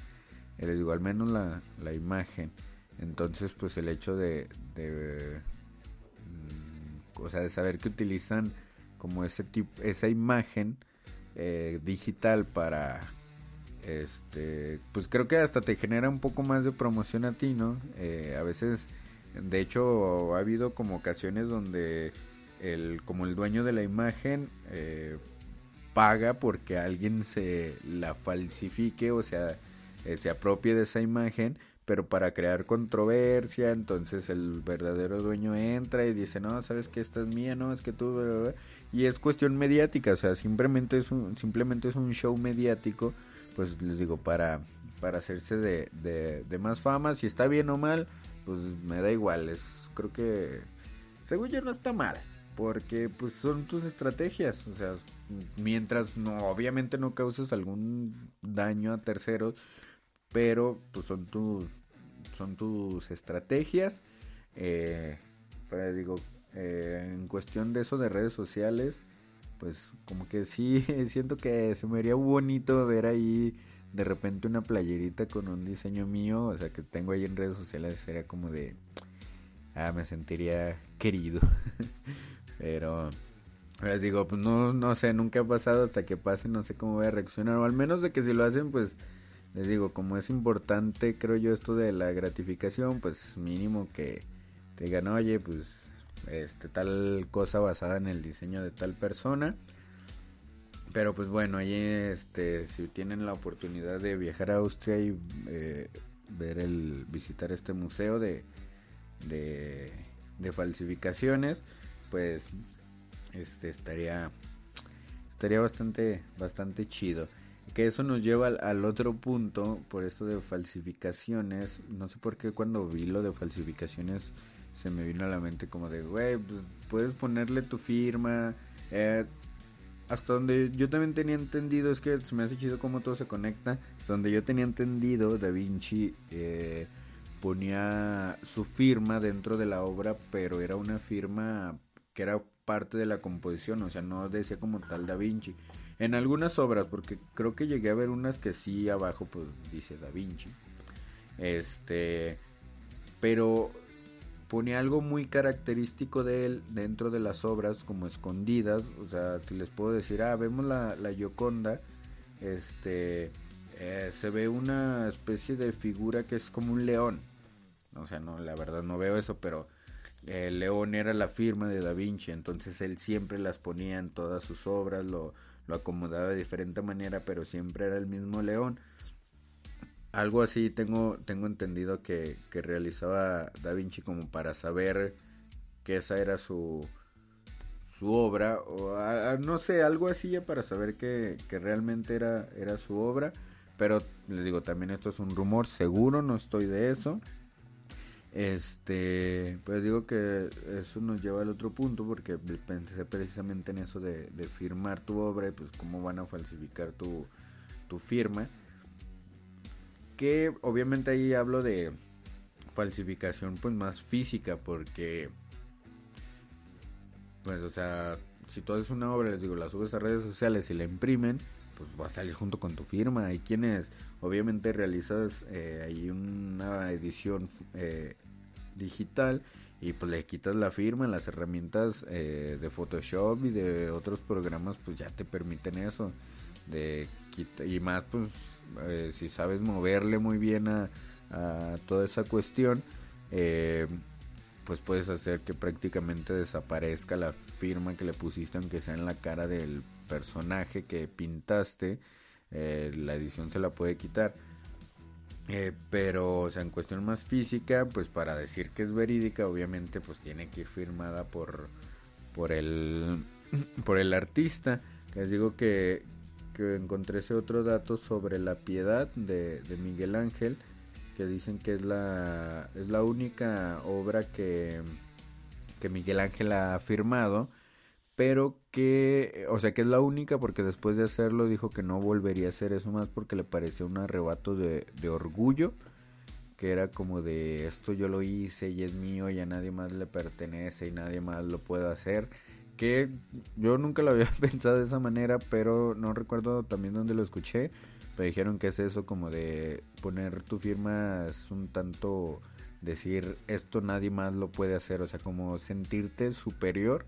Les digo, al menos la, la, imagen. Entonces, pues el hecho de, de mm, o sea, de saber que utilizan como ese tipo, esa imagen eh, digital para este, pues creo que hasta te genera un poco más de promoción a ti, ¿no? Eh, a veces, de hecho, ha habido como ocasiones donde el, como el dueño de la imagen eh, paga porque alguien se la falsifique, o sea, eh, se apropie de esa imagen, pero para crear controversia, entonces el verdadero dueño entra y dice, no, sabes que esta es mía, no, es que tú, y es cuestión mediática, o sea, simplemente es un, simplemente es un show mediático pues les digo, para, para hacerse de, de, más fama, si está bien o mal, pues me da igual, es, creo que, según yo no está mal, porque pues son tus estrategias, o sea, mientras no, obviamente no causes algún daño a terceros, pero pues son tus, son tus estrategias, eh, pero digo, eh, en cuestión de eso de redes sociales, pues como que sí, <laughs> siento que se me haría bonito ver ahí de repente una playerita con un diseño mío, o sea, que tengo ahí en redes sociales, sería como de, ah, me sentiría querido. <laughs> Pero, les digo, pues no, no sé, nunca ha pasado hasta que pase, no sé cómo voy a reaccionar, o al menos de que si lo hacen, pues, les digo, como es importante, creo yo, esto de la gratificación, pues mínimo que te digan, oye, pues este, tal cosa basada en el diseño de tal persona. Pero pues bueno, ahí este, si tienen la oportunidad de viajar a Austria y eh, ver el, visitar este museo de, de, falsificaciones, pues este estaría, estaría bastante, bastante chido. Que eso nos lleva al, al, otro punto, por esto de falsificaciones. No sé por qué cuando vi lo de falsificaciones se me vino a la mente como de, güey, pues puedes ponerle tu firma. Eh, hasta donde yo también tenía entendido, es que se me hace chido cómo todo se conecta. Hasta donde yo tenía entendido, Da Vinci eh, ponía su firma dentro de la obra, pero era una firma que era parte de la composición, o sea, no decía como tal Da Vinci. En algunas obras, porque creo que llegué a ver unas que sí abajo pues dice Da Vinci. Este, pero ponía algo muy característico de él dentro de las obras como escondidas, o sea, si les puedo decir, ah, vemos la, la Gioconda, este, eh, se ve una especie de figura que es como un león, o sea, no, la verdad no veo eso, pero el león era la firma de Da Vinci, entonces él siempre las ponía en todas sus obras, lo, lo acomodaba de diferente manera, pero siempre era el mismo león algo así tengo, tengo entendido que, que, realizaba Da Vinci como para saber que esa era su, su obra, o no sé, algo así para saber que, que, realmente era, era su obra. Pero les digo, también esto es un rumor, seguro no estoy de eso. Este, pues digo que eso nos lleva al otro punto porque pensé precisamente en eso de, de firmar tu obra y pues cómo van a falsificar tu, tu firma que obviamente ahí hablo de falsificación pues más física porque pues o sea si tú haces una obra les digo la subes a redes sociales y la imprimen pues va a salir junto con tu firma. Hay quienes obviamente realizas eh, ahí una edición eh, digital y pues le quitas la firma las herramientas eh, de Photoshop y de otros programas pues ya te permiten eso de y más pues eh, si sabes moverle muy bien a, toda esa cuestión eh, pues puedes hacer que prácticamente desaparezca la firma que le pusiste aunque sea en la cara del personaje que pintaste eh, la edición se la puede quitar. Pero o sea en cuestión más física pues para decir que es verídica obviamente pues tiene que ir firmada por por el <clears throat> por el artista. Les digo que, que encontré ese otro dato sobre la piedad de, Miguel Ángel, que dicen que es la, es la única obra que, que Miguel Ángel ha firmado, pero que, o sea, que es la única porque después de hacerlo dijo que no volvería a hacer eso más porque le parecía un arrebato de, de orgullo, que era como de esto yo lo hice y es mío y a nadie más le pertenece y nadie más lo puede hacer que yo nunca lo había <laughs> pensado de esa manera, pero no recuerdo también dónde lo escuché. Me dijeron que es eso como de poner tu firma es un tanto decir esto nadie más lo puede hacer, o sea, como sentirte superior.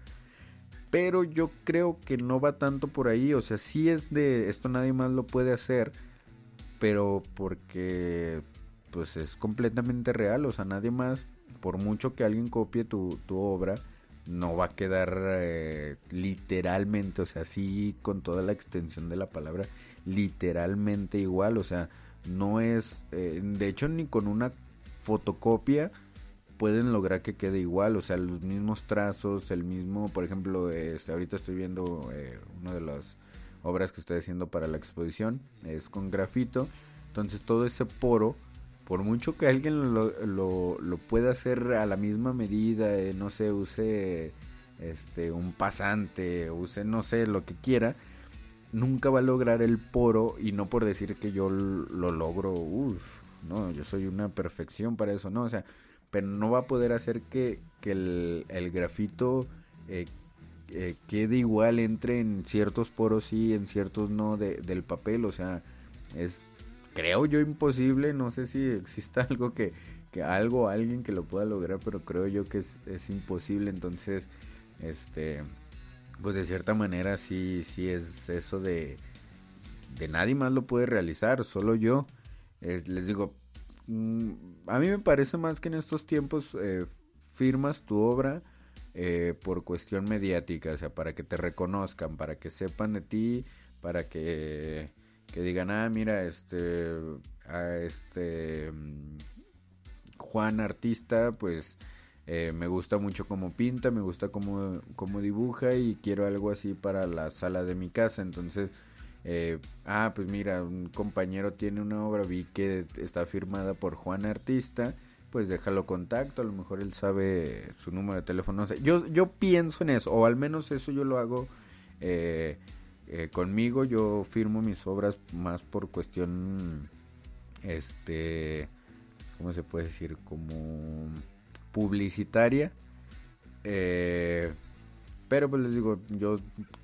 Pero yo creo que no va tanto por ahí, o sea, sí es de esto nadie más lo puede hacer, pero porque pues es completamente real, o sea, nadie más, por mucho que alguien copie tu, tu obra, no va a quedar eh, literalmente, o sea, sí con toda la extensión de la palabra, literalmente igual, o sea, no es, eh, de hecho ni con una fotocopia pueden lograr que quede igual, o sea, los mismos trazos, el mismo, por ejemplo, este, ahorita estoy viendo eh, una de las obras que estoy haciendo para la exposición, es con grafito, entonces todo ese poro por mucho que alguien lo, lo, pueda hacer a la misma medida, eh, no sé, use este un pasante, use no sé, lo que quiera, nunca va a lograr el poro y no por decir que yo lo logro, uff, no, yo soy una perfección para eso, no, o sea, pero no va a poder hacer que, que el, el grafito eh, eh, quede igual entre en ciertos poros sí, en ciertos no de, del papel, o sea, es creo yo imposible, no sé si exista <laughs> algo que, que algo, alguien que lo pueda lograr, pero creo yo que es, es imposible, entonces, este, pues de cierta manera sí, sí es eso de, de nadie más lo puede realizar, solo yo, les digo, mm, a mí me parece más que en estos tiempos eh, firmas tu obra, eh, por cuestión mediática, o sea, para que te reconozcan, para que sepan de ti, para que que digan, ah, mira, este, a este mm, Juan artista, pues eh, me gusta mucho cómo pinta, me gusta cómo, cómo dibuja y quiero algo así para la sala de mi casa. Entonces, eh, ah, pues mira, un compañero tiene una obra, vi que está firmada por Juan Artista, pues déjalo contacto, a lo mejor él sabe su número de teléfono, no sé. Yo, yo pienso en eso, o al menos eso yo lo hago eh, eh, conmigo, yo firmo mis obras más por cuestión, este, ¿cómo se puede decir? Como publicitaria. Eh, pero pues les digo, yo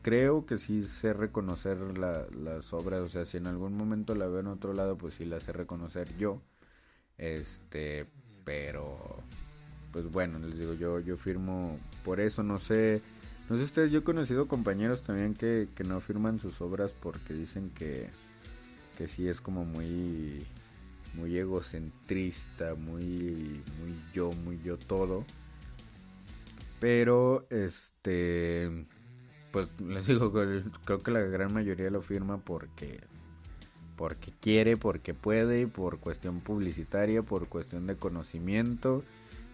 creo que sí sé reconocer las obras, o sea, si en algún momento la veo en otro lado, pues sí la sé reconocer yo. Este, pero pues bueno, les digo, yo yo firmo por eso, no sé, no sé ustedes, yo he conocido compañeros también que, que no firman sus obras porque dicen que que sí es como muy muy egocentrista, muy muy yo, muy yo todo. Pero, este, pues les digo, <laughs> creo que la gran mayoría lo firma porque, porque quiere, porque puede, por cuestión publicitaria, por cuestión de conocimiento.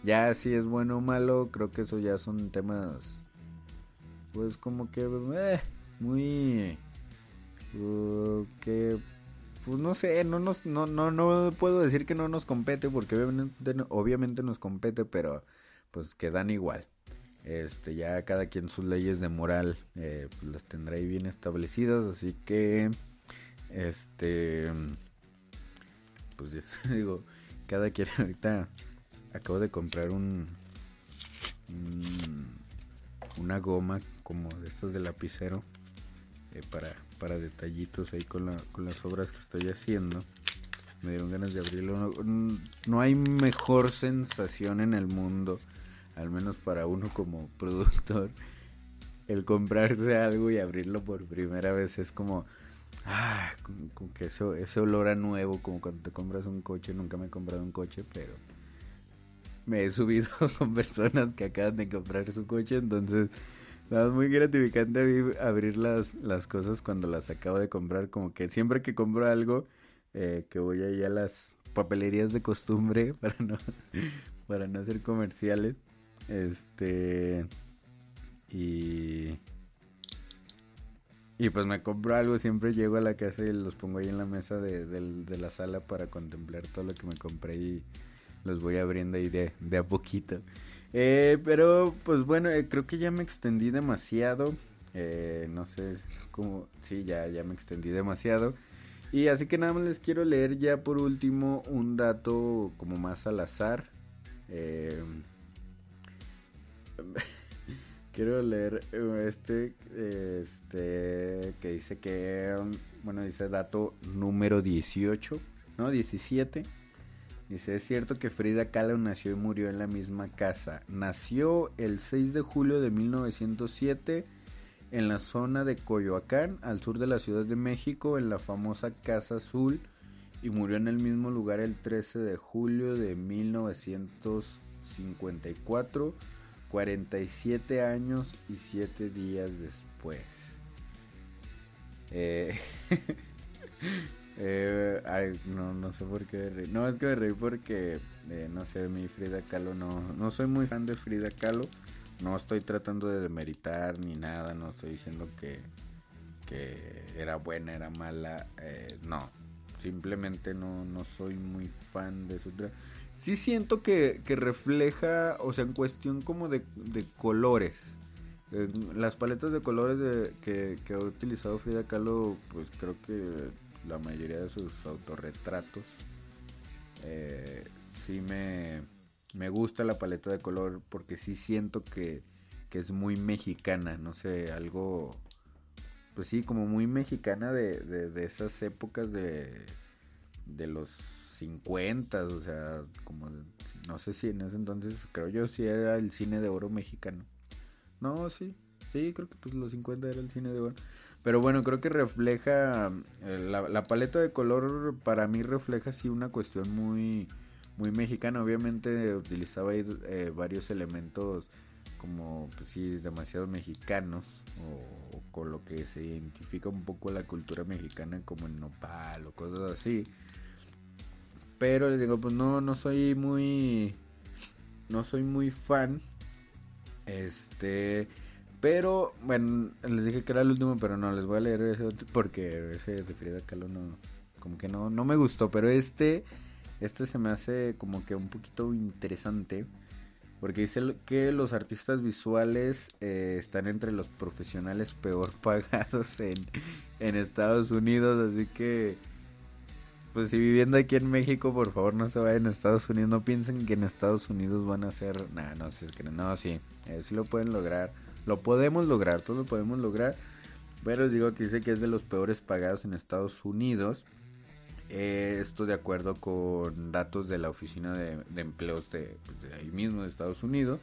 Ya si es bueno o malo, creo que eso ya son temas, pues como que, eh, muy, uh, que, pues no sé, no nos, no, no, no puedo decir que no nos compete, porque obviamente, nos compete, pero pues que dan igual. Este, ya cada quien sus leyes de moral eh, pues las tendrá ahí bien establecidas, así que este pues <laughs> digo, cada quien ahorita acabo de comprar un, una goma como de estas de lapicero eh, para, para detallitos ahí con, la, con las obras que estoy haciendo. Me dieron ganas de abrirlo. no hay mejor sensación en el mundo al menos para uno como <laughs> productor, el comprarse algo y abrirlo por primera vez es como, ah, como, que eso, ese olor a nuevo, como cuando te compras un coche, nunca me he comprado un coche, pero me he subido <laughs> con personas que acaban de comprar su coche, entonces es muy gratificante abrir las, las cosas cuando las acabo de comprar, como que siempre que compro algo, eh, que voy ahí a las papelerías de costumbre <laughs> para no, para no hacer comerciales, este. Y. Y pues me compro algo, siempre llego a la casa y los pongo ahí en la mesa de, la sala para contemplar todo lo que me compré y los voy abriendo ahí de, a poquito. Eh, pero pues bueno, eh, creo que ya me extendí demasiado. Eh, no sé cómo... Sí, ya, ya me extendí demasiado. Y así que nada más les quiero leer ya por último un dato como más al azar. Eh, <laughs> quiero leer eh, este, este, que dice que, um, bueno, dice dato número 18, no, 17. Dice, es cierto que Frida Kahlo nació y murió en la misma casa. Nació el 6 de julio de 1907 en la zona de Coyoacán, al sur de la Ciudad de México, en la famosa Casa Azul, y murió en el mismo lugar el 13 de julio de 1954 47 años y 7 días después. Eh, <laughs> <laughs> eh, no, no sé por qué reír. No, es que me reí porque, eh, no sé, mi Frida Kahlo no, no soy muy fan de Frida Kahlo. No estoy tratando de demeritar ni nada, no estoy diciendo que, que era buena, era mala. Eh, no, simplemente no, no soy muy fan de su sí siento que, refleja, o sea, en cuestión como de, colores. las paletas de colores que, ha utilizado Frida Kahlo, pues creo que la mayoría de sus autorretratos, eh, sí me, me gusta la paleta de color porque sí siento que, que es muy mexicana, no sé, algo, pues sí, como muy mexicana de, de, de esas épocas de, de los 50, o sea, como no sé si en ese entonces creo yo si era el cine de oro mexicano. No, sí, sí, creo que pues los 50 era el cine de oro. Pero bueno, creo que refleja eh, la, paleta de color para mí refleja sí una cuestión muy muy mexicana. Obviamente utilizaba ahí, eh, varios elementos como pues sí demasiado mexicanos o, o, con lo que se identifica un poco la cultura mexicana como el nopal o cosas así. Pero les digo, pues no, no soy muy. No soy muy fan. Este. Pero, bueno, les dije que era el último, pero no, les voy a leer ese otro porque ese de Frida Kahlo no, como que no, no me gustó. Pero este, este se me hace como que un poquito interesante. Porque dice que los artistas visuales eh, están entre los profesionales peor <laughs> pagados en, en Estados Unidos. Así que, pues si viviendo aquí en México, por favor no se vayan a Estados Unidos. No piensen que en Estados Unidos van a ser... Nah, no sé, es que no, sí, eh, sí lo pueden lograr. Lo podemos lograr, todo lo podemos lograr. Pero les digo que dice que es de los peores pagados en Estados Unidos. Eh, esto de acuerdo con datos de la Oficina de, Empleos de, pues, de, ahí mismo de Estados Unidos.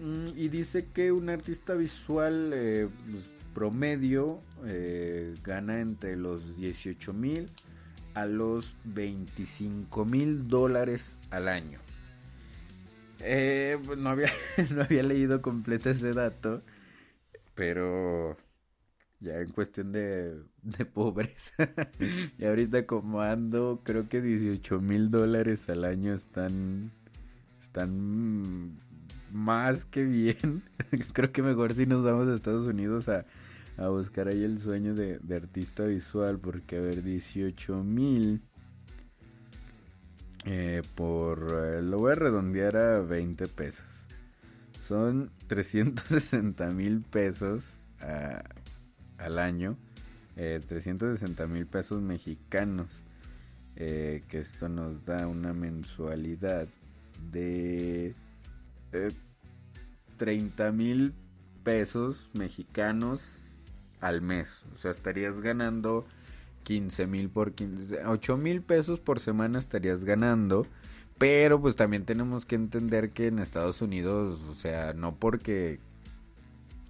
Mm, y dice que un artista visual eh, pues, promedio eh, gana entre los 18 mil a los 25 mil dólares al año. Pues, no, había, <laughs> no había leído completo ese dato, pero ya en cuestión de, de pobreza. <laughs> y ahorita como ando, creo que 18 mil dólares al año están, están más que bien. <laughs> creo que mejor si nos vamos a Estados Unidos a, a buscar ahí el sueño de, de artista visual, porque a ver, 18 mil... Eh, por... Eh, lo voy a redondear a 20 pesos. Son <laughs> 360 mil pesos a al año, eh, 360 mil pesos mexicanos, eh, que esto nos da una mensualidad de eh, 30 mil pesos mexicanos al mes. O sea, estarías ganando 15 mil por 15, 8 mil pesos por semana estarías ganando. Pero pues también tenemos que entender que en Estados Unidos, o sea, no porque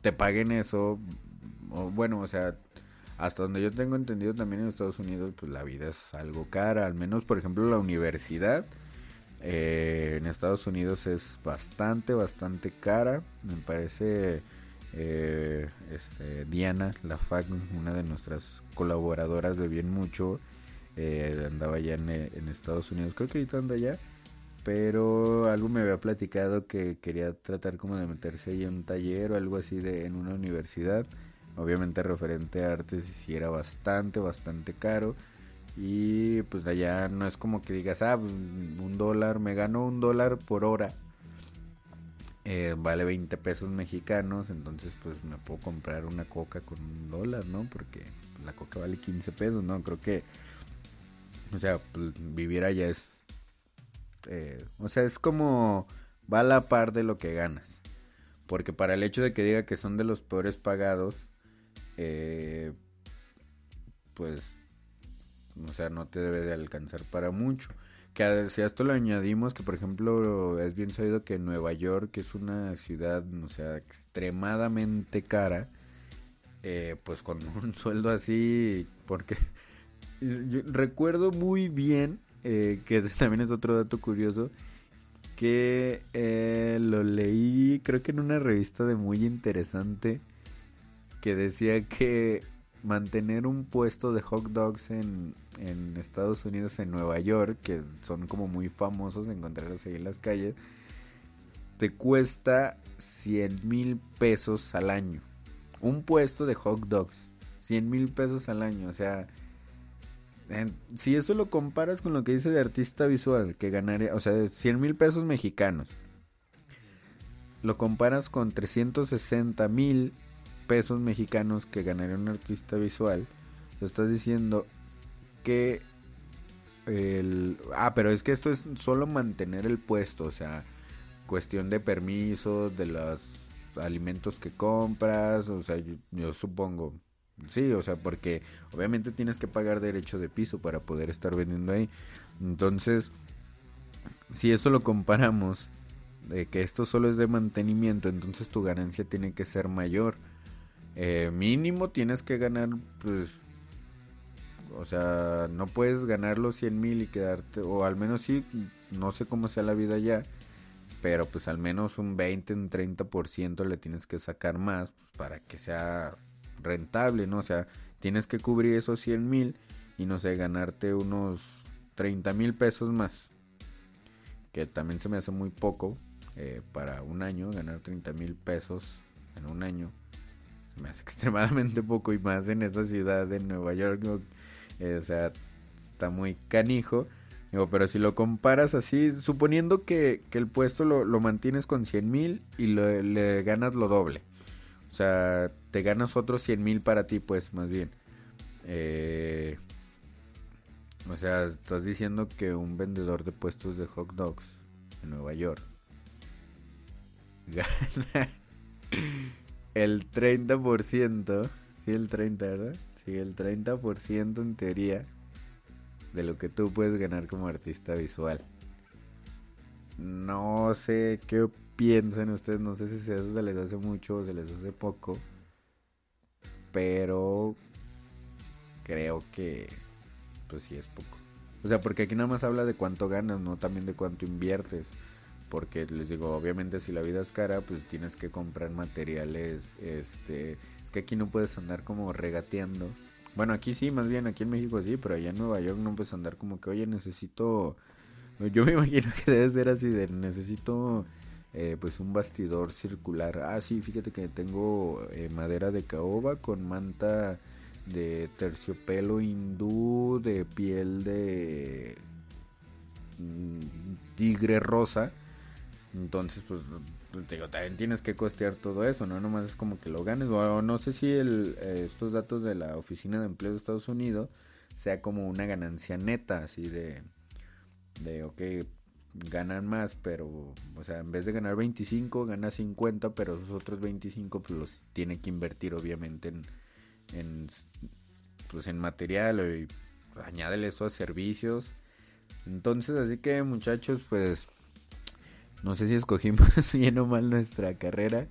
te paguen eso bueno, o sea, hasta donde yo tengo entendido también en Estados Unidos, pues la vida es algo cara, al menos por ejemplo la universidad. Eh, en Estados Unidos es bastante, bastante cara. Me parece eh, este, Diana, la FAC, una de nuestras colaboradoras de bien mucho, eh, andaba ya en, en, Estados Unidos. Creo que ahorita anda allá. Pero algo me había platicado que quería tratar como de meterse ahí en un taller o algo así de en una universidad. Obviamente referente a artes si era bastante, bastante caro. Y pues allá no es como que digas, ah, pues, un dólar, me gano un dólar por hora. Eh, vale 20 pesos mexicanos, entonces pues me puedo comprar una coca con un dólar, ¿no? Porque la coca vale 15 pesos, ¿no? Creo que, o sea, pues, vivir allá es, eh, o sea, es como, va a la par de lo que ganas. Porque para el hecho de que diga que son de los peores pagados, eh, pues, o sea, no te debe de alcanzar para mucho. Que si a esto lo añadimos, que por ejemplo es bien sabido que Nueva York es una ciudad, o sea, extremadamente cara, eh, pues con <laughs> un sueldo así, porque <laughs> recuerdo muy bien, eh, que <laughs> también es otro dato curioso, que eh, lo leí creo que en una revista de muy interesante que decía que mantener un puesto de hot dogs en, en Estados Unidos, en Nueva York, que son como muy famosos encontrarlos ahí en las calles, te cuesta 100 mil pesos al año. Un puesto de hot dogs, 100 mil pesos al año. O sea, si eso lo comparas con lo que dice de artista visual, que ganaría, o sea, 100 mil pesos mexicanos. Lo comparas con 360 mil pesos mexicanos que ganaría un artista visual, estás diciendo que el... Ah, pero es que esto es solo mantener el puesto, o sea, cuestión de permisos, de los alimentos que compras, o sea, yo, supongo, sí, o sea, porque obviamente tienes que pagar derecho de piso para poder estar vendiendo ahí. Entonces, si eso lo comparamos, de que esto solo es de mantenimiento, entonces tu ganancia tiene que ser mayor. Eh, mínimo tienes que ganar, pues, o sea, no puedes ganar los 100 mil y quedarte, o al menos sí, no sé cómo sea la vida ya, pero pues al menos un 20, un 30% le tienes que sacar más pues, para que sea rentable, ¿no? O sea, tienes que cubrir esos 100 mil y no sé, ganarte unos 30 mil pesos más, que también se me hace muy poco eh, para un año, ganar 30 mil pesos en un año. Me hace extremadamente poco y más en esta ciudad de Nueva York. o sea, está muy canijo. Pero si lo comparas así, suponiendo que, el puesto lo, mantienes con 100 mil y le ganas lo doble. O sea, te ganas otros 100 mil para ti, pues, más bien. Eh, o sea, estás diciendo que un vendedor de puestos de hot dogs en Nueva York <laughs> gana el 30%, sí, el 30, ¿verdad? Sí, el 30% en teoría de lo que tú puedes ganar como artista visual. No sé qué piensan ustedes, no sé si eso se les hace mucho o se les hace poco, pero creo que pues sí es poco. O sea, porque aquí nada más habla de cuánto ganas, no también de cuánto inviertes. Porque les digo, obviamente si la vida es cara, pues tienes que comprar materiales, este, es que aquí no puedes andar como regateando. Bueno, aquí sí, más bien aquí en México sí, pero allá en Nueva York no puedes andar como que, oye, necesito, yo me <laughs> imagino que debe ser así de, necesito eh, pues un bastidor circular. Ah, sí, fíjate que tengo eh, madera de caoba con manta de terciopelo hindú, de piel de mm, tigre rosa. Entonces, pues, pues digo, también tienes que costear todo eso, ¿no? Nomás es como que lo ganes. O no sé si eh, estos datos de la Oficina de Empleo de Estados Unidos sea como una ganancia neta, así de, de, ok, ganan más, pero, o sea, en vez de ganar 25, gana 50, pero esos otros 25 pues los tiene que invertir obviamente en, en pues en material y añádele eso a servicios. Entonces, así que muchachos, pues no sé si escogimos <laughs> bien o mal nuestra carrera.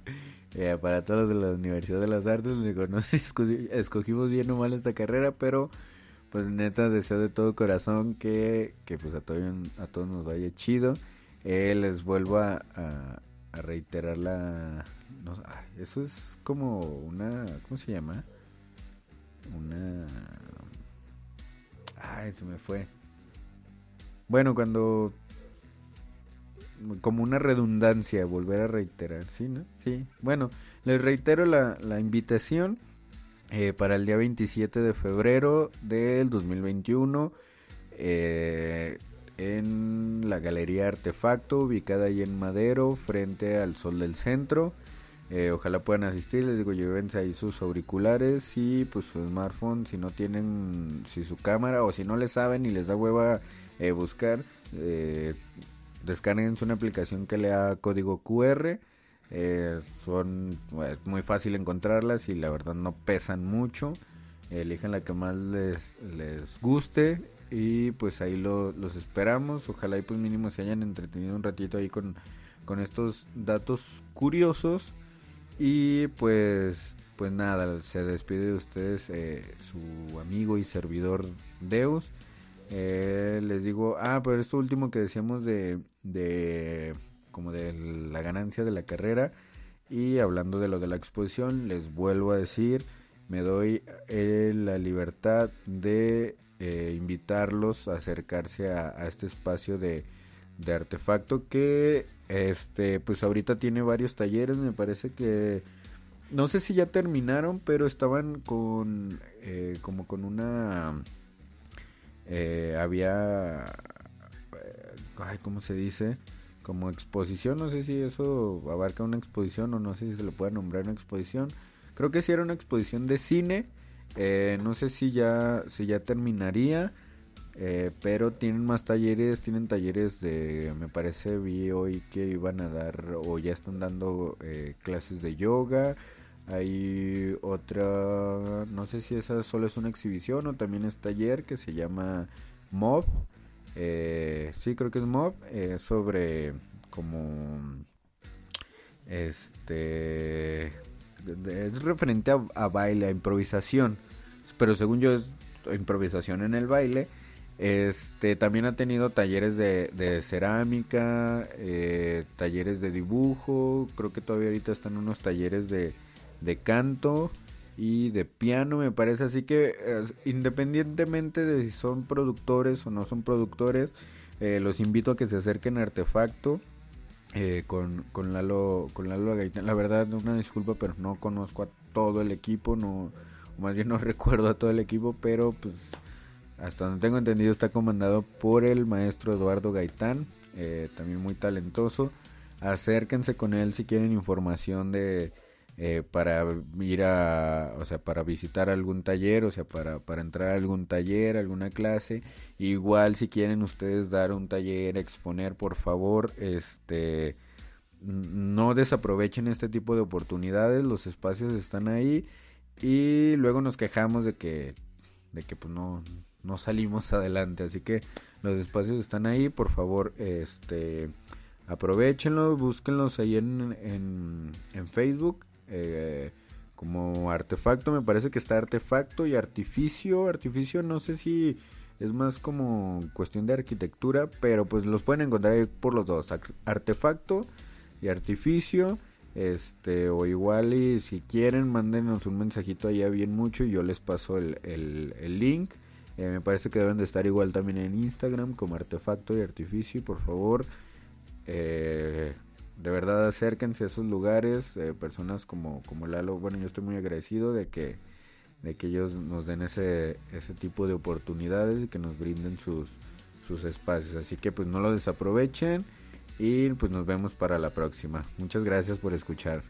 Eh, para todos de la Universidad de las Artes, digo, <laughs> no sé si escogimos bien o mal esta carrera, pero pues neta deseo de todo corazón que, que pues a, a todos nos vaya chido. Eh, les vuelvo a, a, reiterar la... eso es como una... ¿Cómo se llama? Una... Ay, se me fue. Bueno, cuando... Como una redundancia, volver a reiterar, ¿sí, no? Sí. Bueno, les reitero la, la invitación eh, para el día 27 de febrero del 2021 eh, en la Galería Artefacto ubicada ahí en Madero frente al Sol del Centro. Eh, ojalá puedan asistir, les digo, llévense ahí sus auriculares y pues su smartphone, si no tienen, si su cámara o si no le saben y les da hueva buscar, descarguen una aplicación que lea código QR eh, son eh, muy fácil encontrarlas y la verdad no pesan mucho. Elijan la que más les, les guste y pues ahí los esperamos. Ojalá y pues mínimo se hayan entretenido un ratito ahí con, con estos datos curiosos. Y pues, pues nada, se despide de ustedes eh, su amigo y servidor Deus. les digo, ah, pero esto último que decíamos de, de como de la ganancia de la carrera. Y hablando de lo de la exposición, les vuelvo a decir, me doy eh, la libertad de eh, invitarlos a acercarse a, este espacio de, de, artefacto que este pues ahorita tiene varios talleres me parece que no sé si ya terminaron pero estaban con eh, como con una había ay cómo se dice como exposición, no sé si eso abarca una exposición o no sé si se le puede nombrar una exposición. Creo que sí era una exposición de cine, eh, no sé si ya, si ya terminaría, eh, pero tienen más talleres, tienen talleres de, me parece vi hoy que iban a dar o ya están dando eh, clases de yoga. Hay otra, no sé si esa solo es una exhibición o también es taller que se llama Mob eh, sí, creo que es Mob. Eh, sobre como. Este. Es referente a, baile, a improvisación. Pero según yo es improvisación en el baile. Este también ha tenido talleres de, cerámica, eh, talleres de dibujo. Creo que todavía ahorita están unos talleres de, de canto y de piano me parece así que independientemente de si son productores o no son productores eh, los invito a que se acerquen a artefacto eh, con, con Lalo con Lalo Gaitán. La verdad, una disculpa, pero no conozco a todo el equipo, no más bien no <laughs> recuerdo a todo el equipo, pero pues hasta donde tengo entendido está comandado por el maestro Eduardo Gaitán, eh, también muy talentoso. Acérquense con él si quieren información de eh, para ir a, o sea, para visitar algún taller, o sea, para, para entrar a algún taller, alguna clase. Igual si quieren ustedes dar un taller, exponer, por favor, este, no desaprovechen este tipo de oportunidades, los espacios están ahí y luego nos quejamos de que, de que pues no, no salimos <laughs> adelante, así que los espacios están ahí, por favor, este aprovechenlos, búsquenlos ahí en, en, en Facebook. Eh, como artefacto, me parece que está artefacto y artificio. Artificio, no sé si es más como cuestión de arquitectura, pero pues los pueden encontrar por los dos: artefacto y artificio. Este, o igual, y si quieren, mándenos un mensajito allá bien mucho y yo les paso el, el, link. Eh, me parece que deben de estar igual también en Instagram como artefacto y artificio. por favor, eh, de verdad acérquense a esos lugares, eh, personas como, como Lalo, bueno yo estoy muy agradecido de que, de que ellos nos den ese, ese tipo de oportunidades y que nos brinden sus, sus espacios, así que pues no lo desaprovechen y pues nos vemos para la próxima. Muchas gracias por escuchar.